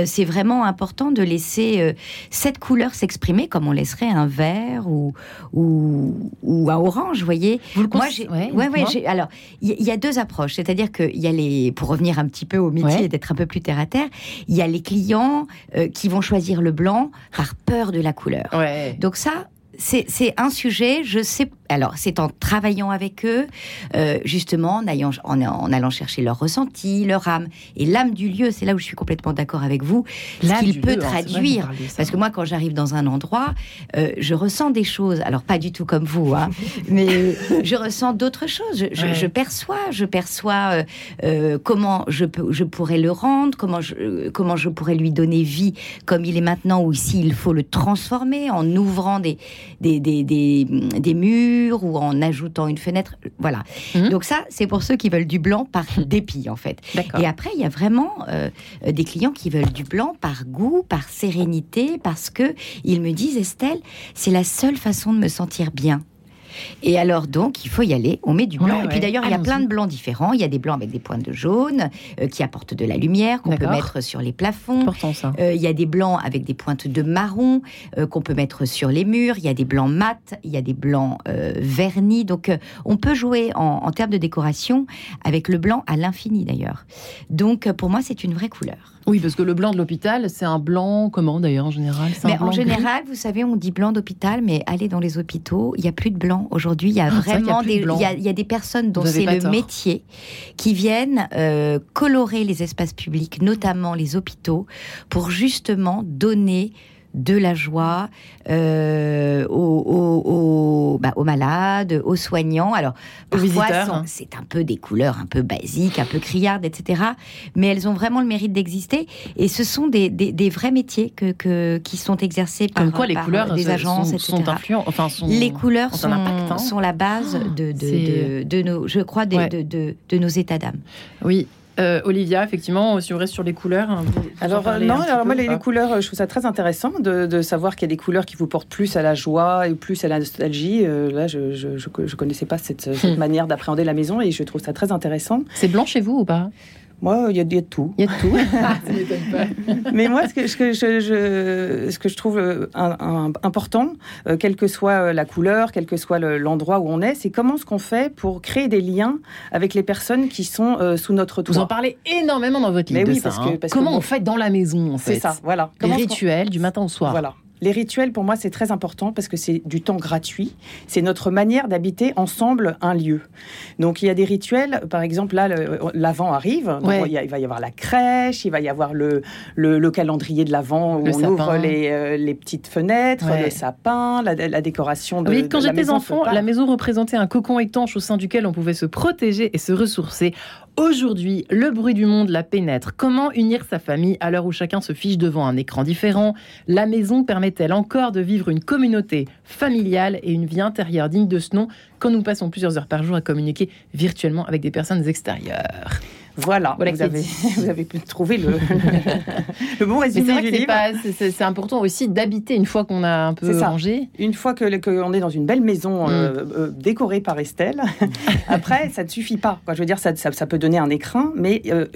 c'est vraiment important de laisser cette couleur s'exprimer comme on laisserait un vert ou, ou, ou un orange, vous voyez. Moi, j'ai, ouais, ouais, alors, il y, a deux approches. C'est-à-dire qu'il y a les, pour revenir un petit peu au métier et d'être un peu plus terre à terre, il y a les clients euh, qui vont choisir le blanc par peur de la couleur. Donc ça, c'est un sujet, je sais alors, c'est en travaillant avec eux, euh, justement, en, ayant, en, allant chercher leur ressenti, leur âme. Et l'âme du lieu, c'est là où je suis complètement d'accord avec vous, ce qu'il peut hein, traduire. Parce que moi, quand j'arrive dans un endroit, euh, je ressens des choses. Alors, pas du tout comme vous, hein, mais je ressens d'autres choses. Je, perçois, je perçois euh, comment je, peux, je pourrais le rendre, comment je, comment je pourrais lui donner vie comme il est maintenant, ou si il faut le transformer en ouvrant des, des, des, des, des murs ou en ajoutant une fenêtre. Voilà. Mhm. Donc ça, c'est pour ceux qui veulent du blanc par dépit, en fait. Et après, il y a vraiment euh, des clients qui veulent du blanc par goût, par sérénité, parce que ils me disent, Estelle, c'est la seule façon de me sentir bien. Et alors donc, il faut y aller, on met du blanc. et puis d'ailleurs, il y a plein de blancs différents. Il y a des blancs avec des pointes de jaune euh, qui apportent de la lumière, qu'on peut mettre sur les plafonds. Euh, il y a des blancs avec des pointes de marron euh, qu'on peut mettre sur les murs. Il y a des blancs mat, il y a des blancs vernis. Donc on peut jouer en, en termes de décoration avec le blanc à l'infini d'ailleurs. Donc pour moi, c'est une vraie couleur. Oui, parce que le blanc de l'hôpital, c'est un blanc, comment d'ailleurs en général? Mais En général, vous savez, on dit blanc d'hôpital, mais allez dans les hôpitaux, il n'y a plus de blanc. Aujourd'hui, il y a ah, vraiment des, il y, a, des personnes dont c'est le métier qui viennent euh, colorer les espaces publics, notamment les hôpitaux, pour justement donner de la joie euh, aux, bah, aux, malades, aux soignants. Alors, parfois, hein. c'est un peu des couleurs un peu basiques, un peu criardes, etc. Mais elles ont vraiment le mérite d'exister. Et ce sont des, des, vrais métiers que, que, qui sont exercés par, quoi, les couleurs des agences, sont, etc. enfin, les couleurs sont, hein. sont, la base de, de, de, nos, je crois, de, nos états d'âme. Oui, euh, Olivia, effectivement, si on reste sur les couleurs. Hein, alors, euh, non, alors moi, les, couleurs, je trouve ça très intéressant de, savoir qu'il y a des couleurs qui vous portent plus à la joie et plus à la nostalgie. Euh, là, je ne connaissais pas cette, cette manière d'appréhender la maison et je trouve ça très intéressant. C'est blanc chez vous ou pas? Moi, il y, a de tout. Il y a de tout. Ah, Mais moi, ce que, ce que, je, ce que je trouve euh, important, euh, quelle que soit la couleur, quel que soit l'endroit où on est, c'est comment ce qu'on fait pour créer des liens avec les personnes qui sont euh, sous notre toit. Vous en parlez énormément dans votre livre. Mais oui, parce que, hein. comment on fait dans la maison, en fait. C'est ça, voilà. Les rituels du matin au soir. Voilà. Les rituels, pour moi, c'est très important parce que c'est du temps gratuit. C'est notre manière d'habiter ensemble un lieu. Donc, il y a des rituels. Par exemple, là, l'avant arrive. il, va y avoir la crèche, il va y avoir le, le, calendrier de l'avant où on ouvre les, euh, les, petites fenêtres, le sapin, la, décoration de, oui, quand j'étais enfant, la maison représentait un cocon étanche au sein duquel on pouvait se protéger et se ressourcer. Aujourd'hui, le bruit du monde la pénètre. Comment unir sa famille à l'heure où chacun se fiche devant un écran différent? La maison permet-elle encore de vivre une communauté familiale et une vie intérieure digne de ce nom quand nous passons plusieurs heures par jour à communiquer virtuellement avec des personnes extérieures? Voilà, vous, avez, vous avez trouvé le, le, bon résumé du livre. C'est important aussi d'habiter une fois qu'on a un peu rangé. Une fois que qu'on est dans une belle maison mm. euh, euh, décorée par Estelle, après, ça ne suffit pas. Quoi. Je veux dire, ça, ça, peut donner un écrin, mais euh,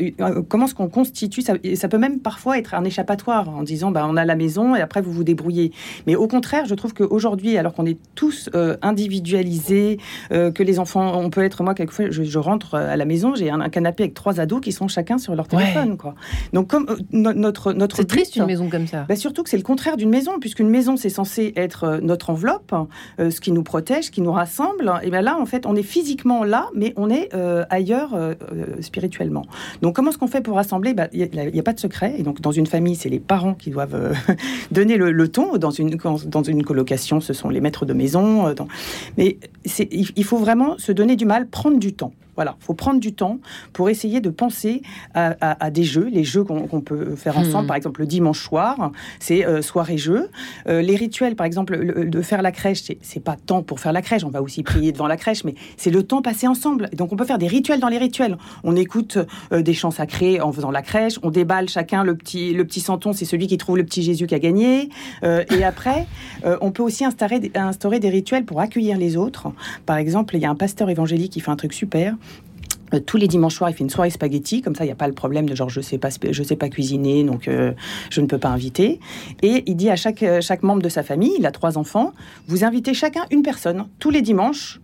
comment est-ce qu'on constitue ça, ça peut même parfois être un échappatoire en disant, bah, on a la maison et après vous vous débrouillez. Mais au contraire, je trouve qu'aujourd'hui, alors qu'on est tous individualisés, que les enfants, on peut être, moi, quelquefois, je, je rentre à la maison, j'ai un, un canapé avec trois ados qui sont chacun sur leur téléphone. Quoi. Donc, comme euh, notre, notre. C'est triste une maison comme ça. Bah, surtout que c'est le contraire d'une maison, puisqu'une maison, c'est censé être euh, notre enveloppe, euh, ce qui nous protège, ce qui nous rassemble. Et bien là, en fait, on est physiquement là, mais on est ailleurs spirituellement. Donc, comment est-ce qu'on fait pour rassembler? Bah, Il n'y a, pas de secret. Et donc, dans une famille, c'est les parents qui doivent donner le, ton. Dans une, dans une colocation, ce sont les maîtres de maison. Mais il faut vraiment se donner du mal, prendre du temps. Voilà, il faut prendre du temps pour essayer de penser à, des jeux, les jeux qu'on peut faire hmm. ensemble. Par exemple, le dimanche soir, c'est euh, soirée-jeu. Euh, les rituels, par exemple, de faire la crèche, c'est pas temps pour faire la crèche. On va aussi prier devant la crèche, mais c'est le temps passé ensemble. donc, on peut faire des rituels dans les rituels. On écoute euh, des chants sacrés en faisant la crèche. On déballe chacun le petit, le petit santon, c'est celui qui trouve le petit Jésus qui a gagné. et après, on peut aussi instaurer, instaurer des rituels pour accueillir les autres. Par exemple, il y a un pasteur évangélique qui fait un truc super. Euh, tous les dimanches soirs, il fait une soirée spaghetti, comme ça, il n'y a pas le problème de genre je sais sais pas cuisiner, donc euh, je ne peux pas inviter. Et il dit à chaque, euh, chaque membre de sa famille, il a trois enfants, vous invitez chacun une personne tous les dimanches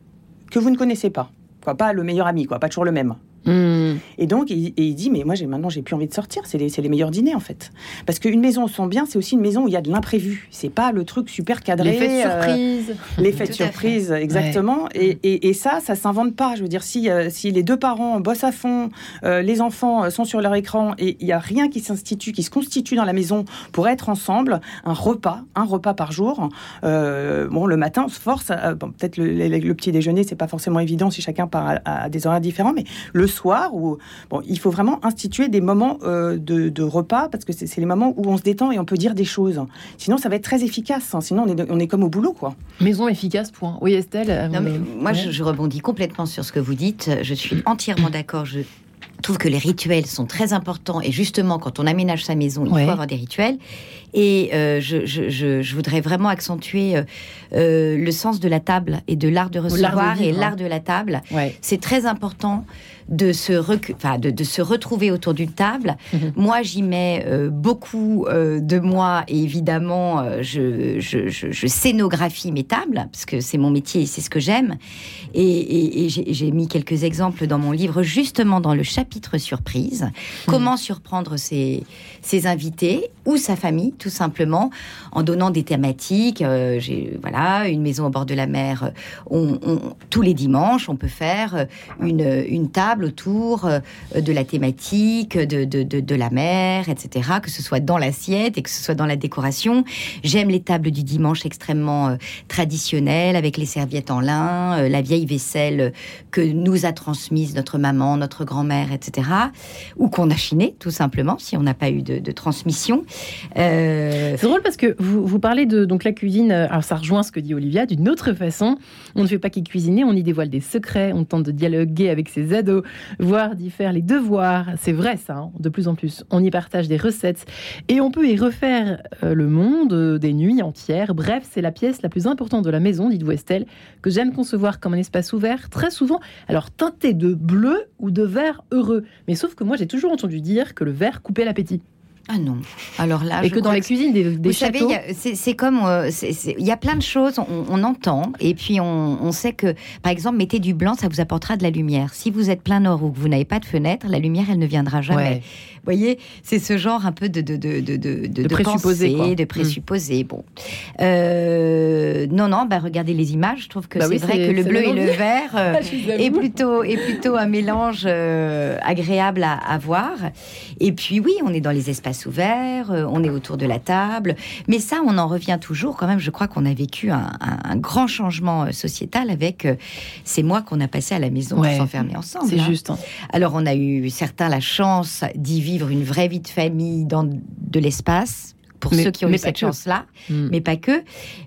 que vous ne connaissez pas, quoi, pas le meilleur ami, quoi, pas toujours le même. Hmm. Et donc, il, il, dit, mais moi, j'ai maintenant, j'ai plus envie de sortir. C'est les, les, meilleurs dîners, en fait. Parce qu'une maison au bien, c'est aussi une maison où il y a de l'imprévu. C'est pas le truc super cadré. L'effet de surprise. Euh, L'effet de surprise, exactement. Et, et, et, ça, ça s'invente pas. Je veux dire, si, euh, si les deux parents bossent à fond, euh, les enfants sont sur leur écran et il y a rien qui s'institue, qui se constitue dans la maison pour être ensemble, un repas, un repas par jour. bon, le matin, on se force. Peut-être le, le, petit déjeuner, c'est pas forcément évident si chacun part à, à des horaires différents, mais le soir, où bon, il faut vraiment instituer des moments euh, de, repas parce que c'est les moments où on se détend et on peut dire des choses. Sinon, ça va être très efficace. Hein. Sinon, on est, on est comme au boulot, quoi. Maison efficace, point. Oui, Estelle. Euh, non, mais moi, je, je, rebondis complètement sur ce que vous dites. Je suis entièrement d'accord. Je trouve que les rituels sont très importants et justement quand on aménage sa maison, il faut avoir des rituels. Et euh, je, je, je, voudrais vraiment accentuer euh, euh, le sens de la table et de l'art de recevoir et l'art de la table. C'est très important de se, enfin, de, de, se retrouver autour d'une table. Mhm. Moi, j'y mets beaucoup de moi et évidemment, je, je, scénographie mes tables parce que c'est mon métier et c'est ce que j'aime. Et, et j'ai mis quelques exemples dans mon livre, justement dans le chapitre surprise. Mhm. Comment surprendre ses, ses invités ou sa famille tout simplement en donnant des thématiques. Euh, voilà une maison au bord de la mer. On, tous les dimanches, on peut faire une, une table autour de la thématique, de, de, de, la mer, etc., que ce soit dans l'assiette et que ce soit dans la décoration. J'aime les tables du dimanche extrêmement traditionnelles, avec les serviettes en lin, la vieille vaisselle que nous a transmise notre maman, notre grand-mère, etc., ou qu'on a chiné, tout simplement, si on n'a pas eu de, transmission. C'est drôle parce que vous, vous parlez de donc la cuisine, alors ça rejoint ce que dit Olivia, d'une autre façon. On ne fait pas qu'y cuisiner, on y dévoile des secrets, on tente de dialoguer avec ses ados, voire d'y faire les devoirs. C'est vrai ça, hein, de plus en plus. On y partage des recettes et on peut y refaire euh, le monde euh, des nuits entières. Bref, c'est la pièce la plus importante de la maison, dites-vous Estelle, que j'aime concevoir comme un espace ouvert, très souvent, alors teinté de bleu ou de vert heureux. Mais sauf que moi j'ai toujours entendu dire que le vert coupait l'appétit. Ah non. Alors là, et que dans les cuisines des, des Vous châteaux... savez, c'est comme euh, il y a plein de choses. On, entend et puis on, on, sait que, par exemple, mettez du blanc, ça vous apportera de la lumière. Si vous êtes plein nord ou que vous n'avez pas de fenêtre, la lumière, elle ne viendra jamais. Vous voyez, c'est ce genre un peu de de de de de, de, présupposé, de présupposé. Bon, euh, non non, bah regardez les images. Je trouve que bah c'est vrai que le bleu et le vert euh, est plutôt est plutôt un mélange euh, agréable à, à voir. Et puis oui, on est dans les espaces ouvert, euh, on est autour de la table. Mais ça, on en revient toujours quand même. Je crois qu'on a vécu un, grand changement sociétal avec ces mois qu'on a passé à la maison pour s'enfermer ensemble. C'est hein. juste. Hein. Alors, on a eu certains la chance d'y vivre une vraie vie de famille dans de l'espace pour ceux qui ont eu cette chance-là, hmm. mais pas que.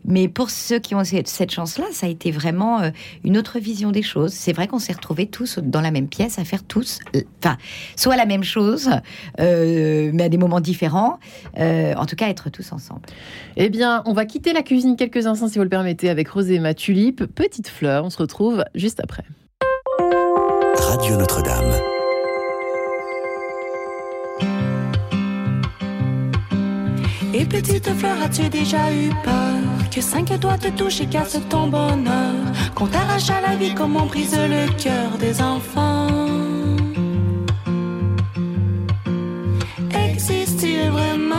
Mais pour ceux qui ont cette chance-là, ça a été vraiment euh, une autre vision des choses. C'est vrai qu'on s'est retrouvés tous dans la même pièce à faire tous, euh, enfin, soit la même chose, euh, mais à des moments différents. en tout cas, être tous ensemble. Eh bien, on va quitter la cuisine quelques instants, si vous le permettez, avec Rosé et ma tulipe. Petite fleur, on se retrouve juste après. Radio Notre-Dame. Et petite fleur, as-tu déjà eu peur Que cinq doigts te touchent et cassent ton bonheur? Qu'on t'arrache à la vie comme on brise le cœur des enfants. Existe-t-il vraiment?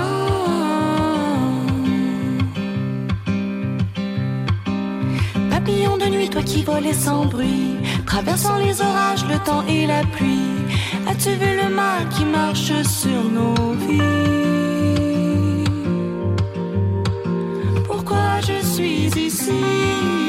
Papillon de nuit, toi qui volais sans bruit Traversant les orages, le temps et la pluie As-tu vu le mal qui marche sur nos vies? Je suis ici.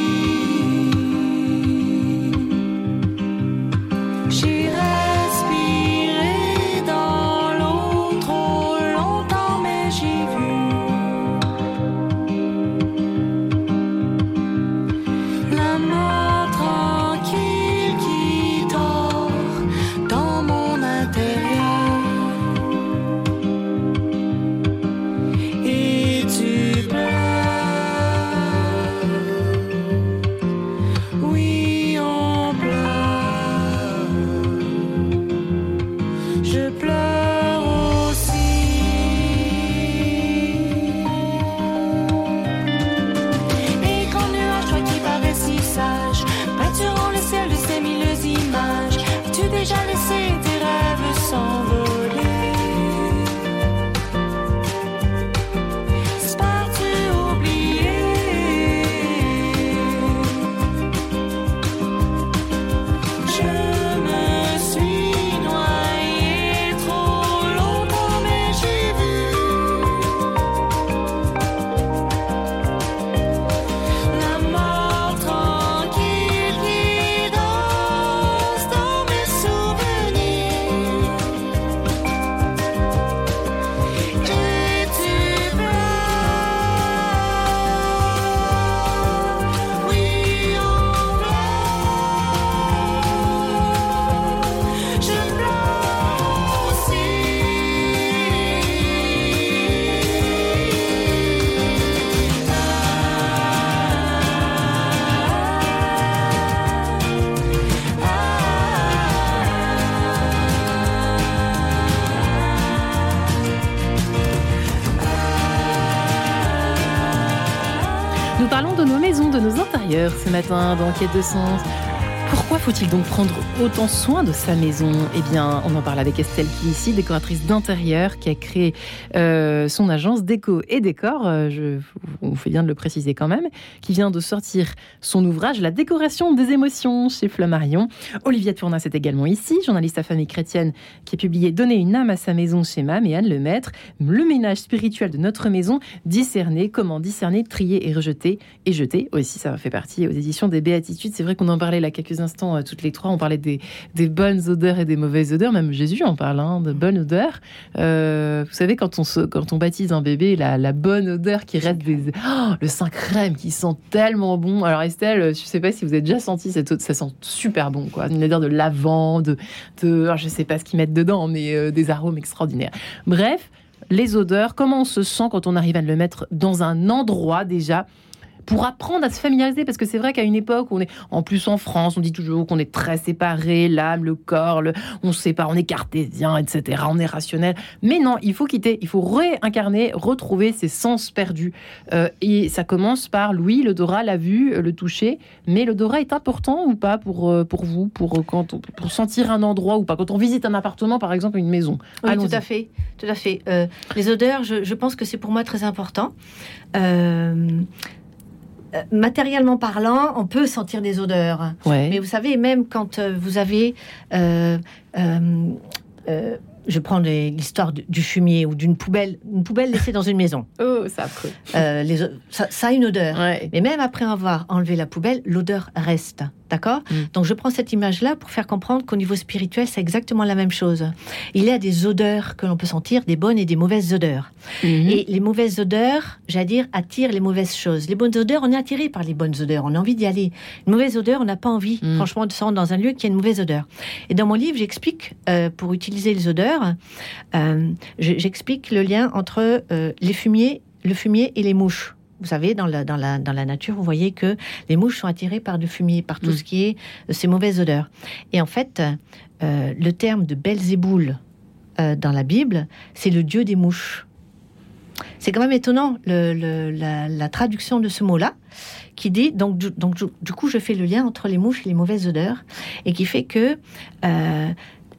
Ce matin dans Quête de Sens. Pourquoi faut-il donc prendre autant soin de sa maison? Eh bien, on en parle avec Estelle qui ici, décoratrice d'intérieur, qui a créé euh, son agence Déco et Décor, euh, on fait bien de le préciser quand même, qui vient de sortir son ouvrage La décoration des émotions chez Flammarion. Olivia Tournas est également ici, journaliste à famille chrétienne, qui a publié Donner une âme à sa maison chez MAM et Anne Lemaître, le ménage spirituel de notre maison, discerner, comment discerner, trier et rejeter, et jeter aussi, ça fait partie aux éditions des Béatitudes. C'est vrai qu'on en parlait a quelques instants euh, toutes les trois, on parlait des, bonnes odeurs et des mauvaises odeurs. Même Jésus en parle, hein, de bonnes odeurs. Euh, vous savez, quand on, baptise un bébé, la, bonne odeur qui reste des, oh, le sein crème qui sent tellement bon. Alors Estelle, je sais pas si vous avez déjà senti cette ça sent super bon, quoi. Une odeur de lavande, de, je sais pas ce qu'ils mettent dedans, mais euh, des arômes extraordinaires. Bref, les odeurs, comment on se sent quand on arrive à le mettre dans un endroit déjà? Pour apprendre à se familiariser. Parce que c'est vrai qu'à une époque, on est en plus en France, on dit toujours qu'on est très séparés, l'âme, le corps, on se sépare, on est cartésien, etc. On est rationnel. Mais non, il faut quitter, il faut réincarner, retrouver ses sens perdus. Euh, et ça commence par l'ouïe, l'odorat, la vue, euh, le toucher. Mais l'odorat est important ou pas pour, euh, pour vous, pour, quand pour sentir un endroit ou pas? Quand on visite un appartement, par exemple, une maison. Oui, tout à fait. Tout à fait. les odeurs, je, je pense que c'est pour moi très important. Euh, matériellement parlant, on peut sentir des odeurs. Mais vous savez, même quand euh, vous avez... Euh, je prends l'histoire du fumier ou d'une poubelle, une poubelle laissée dans une maison. Oh, ça ça, ça, a une odeur. Mais même après avoir enlevé la poubelle, l'odeur reste. D'accord mm. Donc je prends cette image-là pour faire comprendre qu'au niveau spirituel, c'est exactement la même chose. Il y a des odeurs que l'on peut sentir, des bonnes et des mauvaises odeurs. Mm-hmm. Et les mauvaises odeurs, j'allais dire, attirent les mauvaises choses. Les bonnes odeurs, on est attiré par les bonnes odeurs, on a envie d'y aller. Une mauvaise odeur, on n'a pas envie, mm. franchement, de se rendre dans un lieu qui a une mauvaise odeur. Et dans mon livre, j'explique, euh, pour utiliser les odeurs, euh, j'explique le lien entre euh, les fumiers, le fumier et les mouches vous savez, dans la, dans, la, dans la nature, vous voyez que les mouches sont attirées par du fumier, par tout mm. ce qui est euh, ces mauvaises odeurs. Et en fait, euh, le terme de Belzéboul euh, dans la Bible, c'est le dieu des mouches. C'est quand même étonnant le, la, traduction de ce mot-là, qui dit donc, donc du coup je fais le lien entre les mouches et les mauvaises odeurs, et qui fait que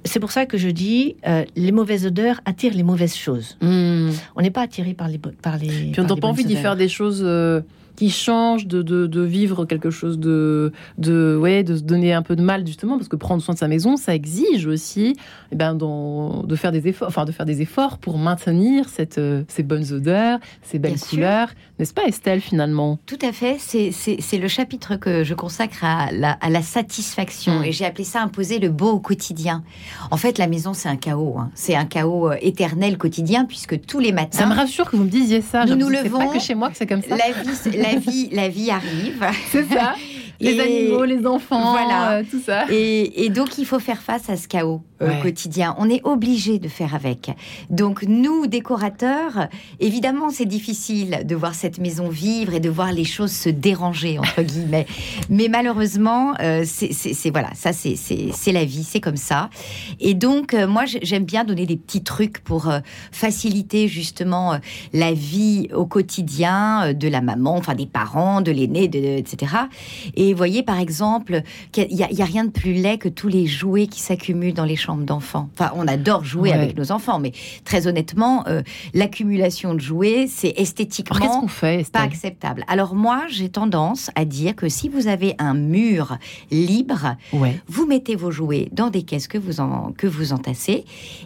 c'est pour ça que je dis euh, les mauvaises odeurs attirent les mauvaises choses. Hmm. On n'est pas attiré par les par les. Puis on n'a pas envie d'y faire des choses. Euh, qui change de, de, vivre quelque chose de, de, ouais, de se donner un peu de mal, justement, parce que prendre soin de sa maison, ça exige aussi eh ben, dans, de, faire des efforts, enfin, de faire des efforts pour maintenir cette, euh, ces bonnes odeurs, ces belles couleurs. N'est-ce pas, Estelle, finalement? Tout à fait. C'est le chapitre que je consacre à la, à la satisfaction. Mm. Et j'ai appelé ça imposer le beau au quotidien. En fait, la maison, c'est un chaos. Hein. C'est un chaos euh, éternel quotidien, puisque tous les matins. Ça me rassure que vous me disiez ça. Nous nous levons. pas que chez moi que c'est comme ça. La vie, la vie, la vie arrive. C'est ça. les animaux, les enfants, voilà. Euh, tout ça. Et, donc, il faut faire face à ce chaos euh, quotidien. On est obligé de faire avec. Donc, nous, décorateurs, évidemment, c'est difficile de voir cette maison vivre et de voir les choses se déranger, entre guillemets. Mais malheureusement, euh, c'est voilà, ça, c'est la vie, c'est comme ça. Et donc, moi, j'aime bien donner des petits trucs pour faciliter justement la vie au quotidien de la maman, enfin des parents, de l'aîné, etc. Et vous voyez, par exemple, qu'il n'y a, rien de plus laid que tous les jouets qui s'accumulent dans les chambres d'enfants. Enfin, on adore jouer avec nos enfants, mais très honnêtement, euh, l'accumulation de jouets, c'est esthétiquement pas acceptable. Alors moi, j'ai tendance à dire que si vous avez un mur libre, vous mettez vos jouets dans des caisses que vous, en, que vous entassez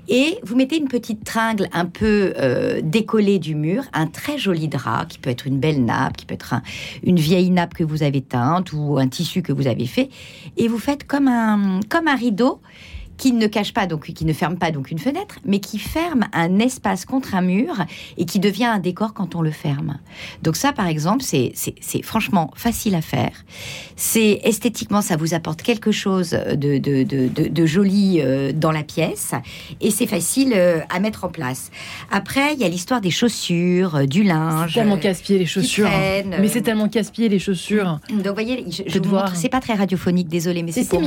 et vous mettez une petite tringle un peu euh, décollée du mur, un très joli drap qui peut être une belle nappe, qui peut être une vieille nappe que vous avez teinte ou un tissu que vous avez fait, et vous faites comme un, comme un rideau qui ne cache pas, donc qui ne ferme pas donc une fenêtre, mais qui ferme un espace contre un mur et qui devient un décor quand on le ferme. Donc ça, par exemple, c'est franchement facile à faire. C'est esthétiquement, ça vous apporte quelque chose de, de, de, de joli euh, dans la pièce et c'est facile euh, à mettre en place. Après, il y a l'histoire des chaussures, euh, du linge. C'est tellement casse-pied les chaussures. mais c'est tellement casse-pied les chaussures. Donc, vous voyez, je, je vous montre, c'est pas très radiophonique, désolé, mais c'est pour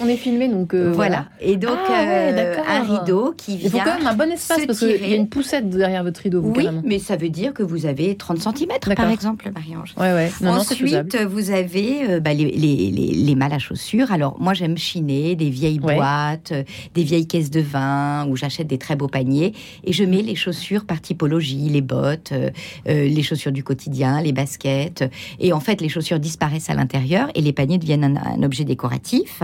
On est filmé, donc voilà. Et donc, Ah ouais, euh, un rideau qui Il faut vient. quand même un bon espace parce qu'il y a une poussette derrière votre rideau, vous, Oui, carrément. mais ça veut dire que vous avez 30 cm, par exemple, Marie-Ange. Ouais, ouais. Non, non. Ensuite, vous avez euh, bah, les, les, les, les malles à chaussures. Alors, moi, j'aime chiner des vieilles boîtes, euh, des vieilles caisses de vin, où j'achète des très beaux paniers. Et je mets les chaussures par typologie, les bottes, euh, les chaussures du quotidien, les baskets. Et en fait, les chaussures disparaissent à l'intérieur et les paniers deviennent un, un objet décoratif.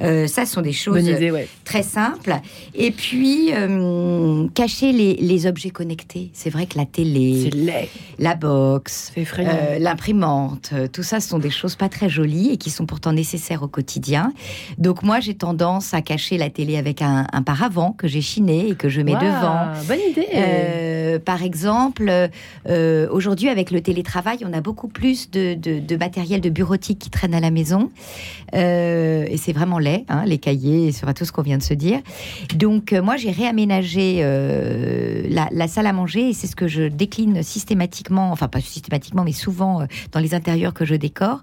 Euh, ça, ce sont des choses ouais. très simples. Et puis, euh, cacher les, les objets connectés. C'est vrai que la télé, la box, euh, l'imprimante, euh, tout ça ce sont des choses pas très jolies et qui sont pourtant nécessaires au quotidien. Donc moi j'ai tendance à cacher la télé avec un, un paravent que j'ai chiné et que je mets devant. Bonne idée. Euh, par exemple, aujourd'hui avec le télétravail, on a beaucoup plus de, de- de matériel de bureautique qui traîne à la maison. Et c'est vraiment laid, hein, les cahiers, sur tout ce qu'on vient de se dire. Donc euh, moi j'ai réaménagé euh, la, la salle à manger et c'est ce que je décline systématiquement, enfin pas systématiquement, mais souvent euh, dans les intérieurs que je décore,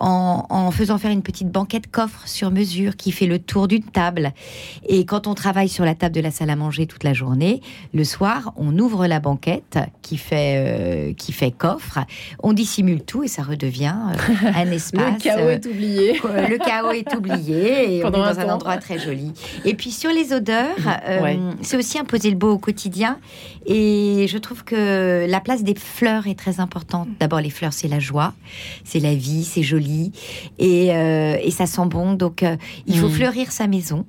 en, en faisant faire une petite banquette coffre sur mesure qui fait le tour d'une table. Et quand on travaille sur la table de la salle à manger toute la journée, le soir, on ouvre la banquette qui fait, qui fait coffre, on dissimule tout et ça redevient un espace. Le chaos est oublié. le chaos est oublié et Pendant on est un dans un temps. endroit très joli. Et puis sur les odeurs, euh, Ouais. c'est aussi imposer le beau au quotidien. Et je trouve que la place des fleurs est très importante. D'abord, les fleurs, c'est la joie, c'est la vie, c'est joli et, euh, et ça sent bon. Donc, euh, il faut Mm. fleurir sa maison.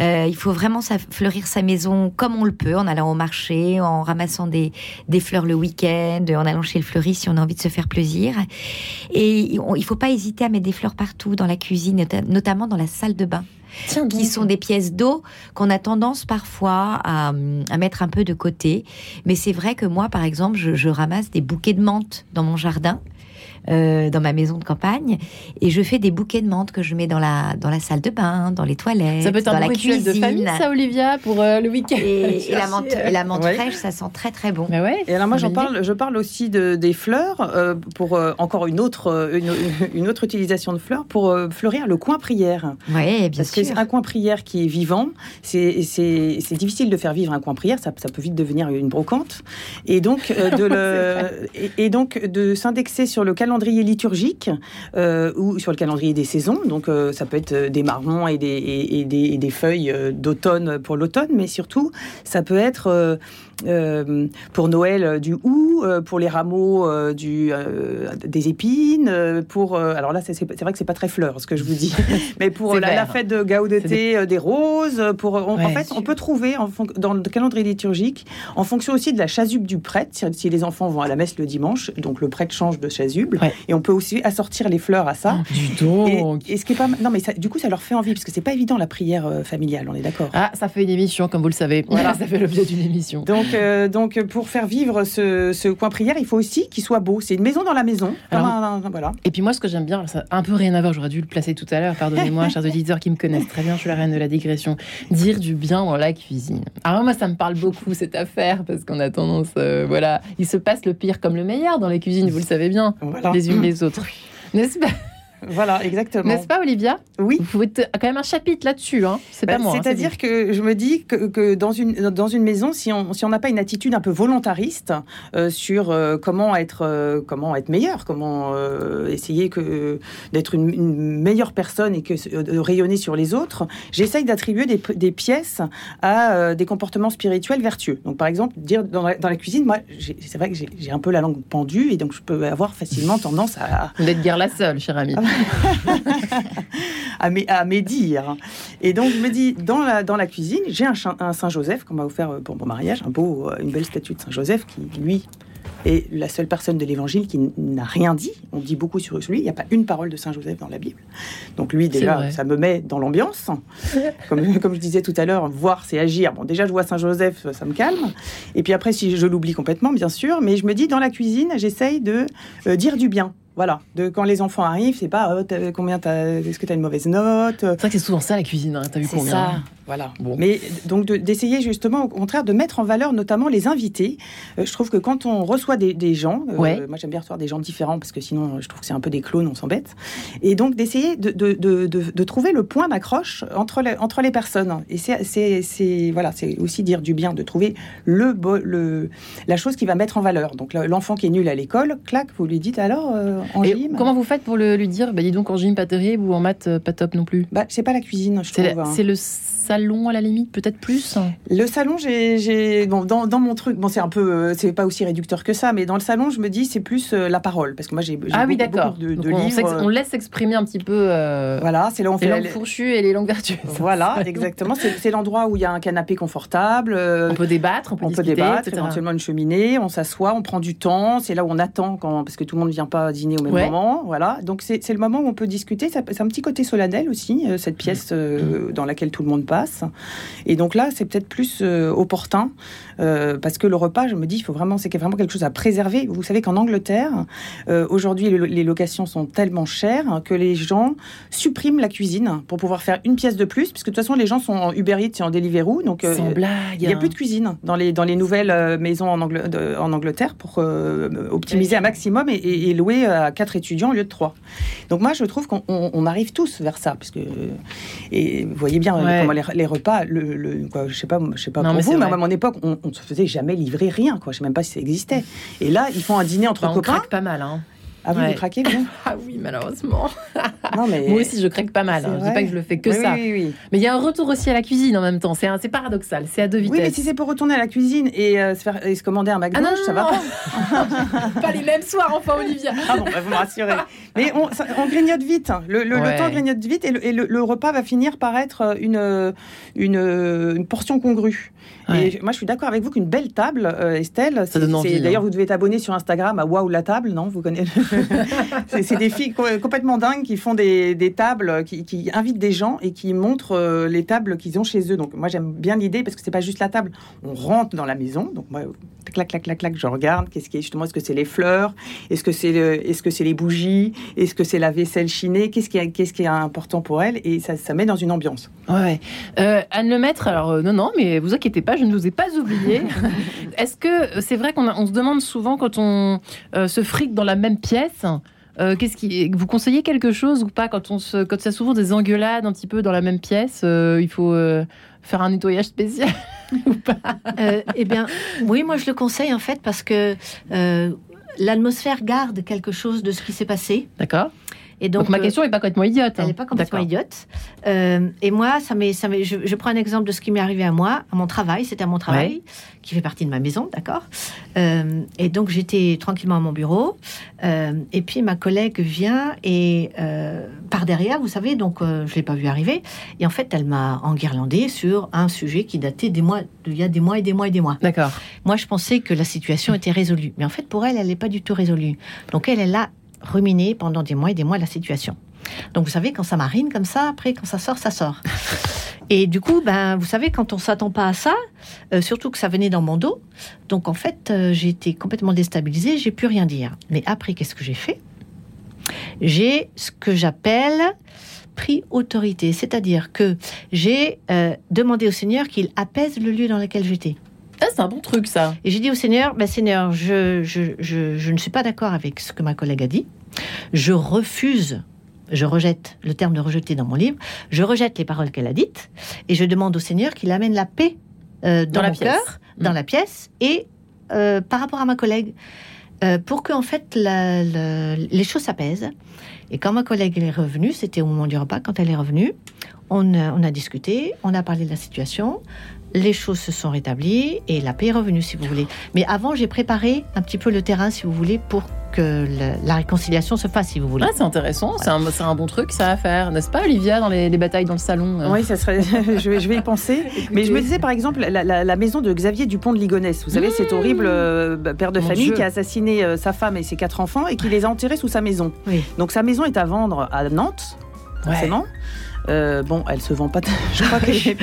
Euh, il faut vraiment sa- fleurir sa maison comme on le peut, en allant au marché, en ramassant des, des fleurs le week-end, en allant chez le fleuriste si on a envie de se faire plaisir. Et on- il faut pas hésiter à mettre des fleurs partout dans la cuisine, nota- notamment dans la salle de bain, Tiens, qui sont des pièces d'eau qu'on a tendance parfois à, à mettre un peu de côté. Mais c'est vrai que moi, par exemple, je, je ramasse des bouquets de menthe dans mon jardin. Euh, dans ma maison de campagne et je fais des bouquets de menthe que je mets dans la dans la salle de bain, dans les toilettes, Ça peut être dans un la cuisine. de famille, ça, Olivia, pour euh, le week-end. Et, et la menthe, et la menthe Ouais. fraîche, ça sent très très bon. Mais ouais. Et alors moi j'en parle, je parle aussi de, des fleurs euh, pour euh, encore une autre euh, une, une autre utilisation de fleurs pour euh, fleurir le coin prière. Ouais, bien Parce que sûr. c'est un coin prière qui est vivant, c'est c'est c'est difficile de faire vivre un coin prière, ça, ça peut vite devenir une brocante. Et donc euh, de le et, et donc de s'indexer sur le calendrier liturgique euh, ou sur le calendrier des saisons. Donc euh, ça peut être euh, des marrons et des feuilles d'automne pour l'automne, mais surtout ça peut être euh, pour Noël euh, du hou, euh, pour les rameaux euh, du, euh, des épines, pour euh, alors là c'est vrai que c'est pas très fleur ce que je vous dis, mais pour la, fête de C'est des- des roses, pour on- en fait on peut trouver en dans le calendrier liturgique en fonction aussi de la chasuble du prêtre si, les enfants vont à la messe le dimanche donc le prêtre change de chasuble Ouais. et on peut aussi assortir les fleurs à ça. Du Et, donc. et ce qui est pas non mais ça- du coup ça leur fait envie parce que c'est pas évident la prière familiale on est d'accord. Ah, ça fait une émission, comme vous le savez. Voilà. ça fait l'objet d'une émission. Donc, euh, donc pour faire vivre ce, ce coin prière, il faut aussi qu'il soit beau. C'est une maison dans la maison. comme Alors- un- un- voilà. Et puis moi, ce que j'aime bien, alors ça a un peu rien à voir, j'aurais dû le placer tout à l'heure, pardonnez-moi, chers auditeurs qui me connaissent très bien, je suis la reine de la digression. Dire du bien dans la cuisine. Alors moi, ça me parle beaucoup, cette affaire, parce qu'on a tendance, euh, voilà, il se passe le pire comme le meilleur dans les cuisines, vous le savez bien, Voilà. les unes les autres. N'est-ce pas, Voilà, exactement. n'est-ce pas Olivia? Oui. Vous pouvez quand même un chapitre là-dessus, hein. c'est Bah, pas moi. hein, c'est C'est-à-dire que je me dis que, que dans, une, dans une maison, si on si on n'a pas une attitude un peu volontariste euh, sur euh, comment, être, euh, comment être meilleur, comment essayer que, d'être une, une meilleure personne et que, de rayonner sur les autres, j'essaye d'attribuer des, des pièces à des comportements spirituels vertueux. Donc par exemple, dire dans la, dans la cuisine, moi, c'est vrai que j'ai un peu la langue pendue et donc je peux avoir facilement tendance à, Vous n'êtes guère la seule, cher ami. à, à médire. Et donc, je me dis, dans la, dans la cuisine, j'ai un, Saint-Joseph qu'on m'a offert euh, pour mon mariage, un beau, euh, une belle statue de Saint-Joseph qui, lui, est la seule personne de l'Évangile qui n'a rien dit. On dit beaucoup sur lui. Il n'y a pas une parole de Saint-Joseph dans la Bible. Donc, lui, déjà, ça me met dans l'ambiance. Comme, comme je disais tout à l'heure, voir, c'est agir. Bon, déjà, je vois Saint-Joseph, ça me calme. Et puis après, si je l'oublie complètement, bien sûr. Mais je me dis, dans la cuisine, j'essaye de euh, dire du bien. Voilà, de quand les enfants arrivent, c'est pas oh, combien est-ce que tu as une mauvaise note? C'est vrai que c'est souvent ça la cuisine, hein. t'as vu C'est combien? ça. Voilà. Bon. Mais donc d'essayer justement, au contraire, de mettre en valeur notamment les invités. Euh, je trouve que quand on reçoit des, gens, euh, moi j'aime bien recevoir des gens différents parce que sinon je trouve que c'est un peu des clones, on s'embête. Et donc d'essayer de, de, de, de, trouver le point d'accroche entre les, entre les personnes. Et c'est voilà, aussi dire du bien, de trouver le, le, la chose qui va mettre en valeur. Donc l'enfant qui est nul à l'école, clac, vous lui dites alors euh, en gym. Comment vous faites pour le, lui dire, bah, dis donc en gym pas terrible ou en maths pas top non plus? Bah, C'est pas la cuisine, je trouve. Hein. C'est le salon à la limite, peut-être plus Le salon, j'ai. Bon, dans, dans, mon truc, bon, c'est un peu. Euh, c'est pas aussi réducteur que ça, mais dans le salon, je me dis, c'est plus euh, la parole. Parce que moi, j'ai ah, oui, de, de on livres. On laisse exprimer un petit peu. Euh, voilà, c'est là on fait. Les langues fourchues et les langues vertueuses. Voilà, exactement. C'est l'endroit où il y a un canapé confortable. on peut débattre, on peut, on discuter, peut débattre, éventuellement une cheminée, on s'assoit, on prend du temps. C'est là où on attend, quand, parce que tout le monde ne vient pas dîner au même moment. Voilà, donc c'est le moment où on peut discuter. C'est un petit côté solennel aussi, cette pièce dans laquelle tout le monde passe. Et donc là, c'est peut-être plus euh, opportun euh, parce que le repas, je me dis, il faut vraiment, c'est vraiment quelque chose à préserver. Vous savez qu'en Angleterre, euh, aujourd'hui, les locations sont tellement chères que les gens suppriment la cuisine pour pouvoir faire une pièce de plus, puisque de toute façon, les gens sont en Uber Eats et en Deliveroo, donc Sans blague. il n'y a plus de cuisine dans les dans les nouvelles maisons en, en Angleterre pour optimiser un maximum et, louer à quatre étudiants au lieu de trois. Donc moi, je trouve qu'on arrive tous vers ça, puisque et vous voyez bien comment les, les repas, le, le quoi, je sais pas, je sais pas pour vous, mais à mon époque, on, ne se faisait jamais livrer rien, quoi. Je sais même pas si ça existait. Et là, ils font un dîner entre bah, copains. On craque pas mal, hein. Ah oui, vous craquez bien Ah oui, malheureusement. Non, mais... Moi aussi, je craque pas mal. Hein. Je dis pas que je le fais que ça. Oui, oui, mais il y a un retour aussi à la cuisine en même temps. C'est paradoxal. C'est à deux vitesses. Oui, mais si c'est pour retourner à la cuisine et, euh, se, faire, et se commander un McDo, ah ça va pas. pas les mêmes soirs, enfin, Olivia. Ah bon, bah, vous me rassurez. Mais on, on grignote vite. Le, le, temps grignote vite et, le, repas va finir par être une, une, une portion congrue. Et moi, je suis d'accord avec vous qu'une belle table, euh, Estelle, d'ailleurs, hein. vous devez t'abonner sur Instagram à Waouh la table, non? Vous connaissez C'est des filles complètement dingues qui font des, des tables, qui, qui, invitent des gens et qui montrent euh, les tables qu'ils ont chez eux. Donc moi j'aime bien l'idée parce que c'est pas juste la table. On rentre dans la maison. Donc moi, clac, clac, clac, clac, je regarde. Qu'est-ce qui est justement Est-ce que c'est les fleurs? Est-ce que c'est est-ce que c'est les bougies? Est-ce que c'est la vaisselle chinée? Qu'est-ce qui est qu'est-ce qui est important pour elle? Et ça, ça met dans une ambiance. Ouais. Euh, Anne Lemaître, alors euh, non, non, mais vous inquiétez pas, je ne vous ai pas oublié. Est-ce que c'est vrai qu'on on se demande souvent quand on se frique dans la même pièce euh, qu'est-ce qui vous conseillez quelque chose ou pas quand on se quand ça souvent des engueulades un petit peu dans la même pièce euh, il faut euh, faire un nettoyage spécial ou pas Eh bien oui moi je le conseille en fait parce que l'atmosphère garde quelque chose de ce qui s'est passé. D'accord. Et donc, ma question n'est pas complètement idiote. Elle n'est pas complètement idiote. et moi, ça ça je, je, prends un exemple de ce qui m'est arrivé à moi, à mon travail. C'était à mon travail qui fait partie de ma maison, d'accord euh, Et donc j'étais tranquillement à mon bureau, euh, et puis ma collègue vient et euh, par derrière, vous savez, donc je l'ai pas vu arriver, et en fait elle m'a enguirlandé sur un sujet qui datait des mois, il y a des mois et des mois et des mois. D'accord. Moi je pensais que la situation était résolue, mais en fait pour elle, elle n'est pas du tout résolue. Donc elle, elle a ruminé pendant des mois et des mois la situation. Donc vous savez, quand ça marine comme ça, après quand ça sort, ça sort. Et du coup, ben, vous savez, quand on s'attend pas à ça, euh, surtout que ça venait dans mon dos, donc en fait, euh, j'ai été complètement déstabilisée, j'ai pu rien dire. Mais après, qu'est-ce que j'ai fait? J'ai ce que j'appelle pris autorité, c'est-à-dire que j'ai euh, demandé au Seigneur qu'il apaise le lieu dans lequel j'étais. Ah, c'est un bon truc, ça. Et j'ai dit au Seigneur, ben, Seigneur, je, je, je, je ne suis pas d'accord avec ce que ma collègue a dit. Je refuse je rejette le terme de rejeter dans mon livre, je rejette les paroles qu'elle a dites et je demande au Seigneur qu'il amène la paix euh, dans, mon cœur, dans mmh. la pièce et euh, par rapport à ma collègue. Euh, pour que en fait les choses s'apaisent. Et quand ma collègue est revenue, c'était au moment du repas, quand elle est revenue, on, on a discuté, on a parlé de la situation, les choses se sont rétablies et la paix est revenue, si vous voulez. Mais avant, j'ai préparé un petit peu le terrain, si vous voulez, pour que la réconciliation se fasse, si vous voulez. Ah, c'est intéressant, c'est un, bon truc, ça à faire, n'est-ce pas, Olivia, dans les, batailles dans le salon euh? Oui, ça serait, je, vais, y penser. Mais je me disais, par exemple, la, maison de Xavier Dupont de Ligonnès. Vous savez, mmh. cet horrible euh, bah, père de famille qui a assassiné euh, sa femme et ses quatre enfants et qui les a enterrés sous sa maison. Donc sa maison est à vendre à Nantes, forcément. Euh, bon, elle se vend pas. Je crois qu'elle est.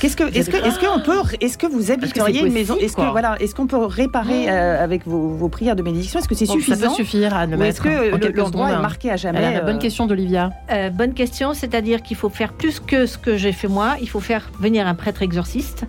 Qu'est-ce que, est-ce que, est-ce qu'on peut, est-ce que vous habiteriez une maison Est-ce que voilà, est-ce qu'on peut réparer euh, avec vos, vos, prières de bénédiction? Est-ce que c'est suffisant Ça peut suffire à le Ou est-ce que l'endroit est marqué à jamais La bonne question d'Olivia. bonne question, c'est-à-dire qu'il faut faire plus que ce que j'ai fait moi. Il faut faire venir un prêtre exorciste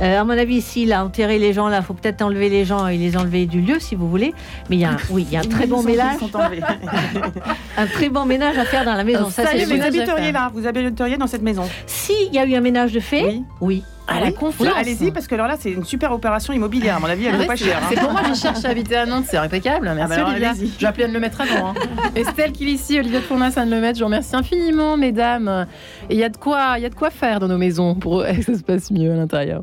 euh, à mon avis, s'il a enterré les gens là, il faut peut-être enlever les gens et les enlever du lieu si vous voulez. Mais il y a un, oui, il y a un très bon ménage. un très bon ménage à faire dans la maison. Ça, vous habiteriez là, vous habiteriez dans cette maison. S'il y a eu un ménage de fait, oui. oui. À la confiance. Allez-y, parce que alors là, c'est une super opération immobilière. À mon avis, elle ne ah pas cher. C'est pour moi qui cherche à habiter à Nantes, c'est impeccable. Merci ah bah Olivia. Je vais appeler Anne mettre avant. Hein. Estelle ici, Olivia de Fournas, Anne mettre. Je vous remercie infiniment, mesdames. Et il y a de quoi, il y a de quoi faire dans nos maisons pour que ça se passe mieux à l'intérieur.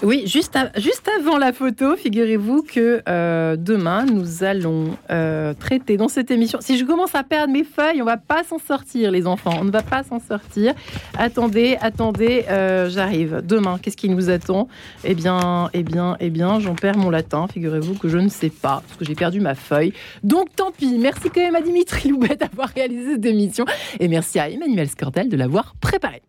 Oui, juste, juste avant la photo, figurez-vous que euh, demain, nous allons euh, traiter dans cette émission. Si je commence à perdre mes feuilles, on va pas s'en sortir, les enfants. On ne va pas s'en sortir. Attendez, attendez, euh, j'arrive. Demain, qu'est-ce qui nous attend? Eh bien, eh bien, eh bien, j'en perds mon latin. Figurez-vous que je ne sais pas, parce que j'ai perdu ma feuille. Donc, tant pis. Merci quand même à Dimitri Loubet d'avoir réalisé cette émission. Et merci à Emmanuel Scordel de l'avoir préparée.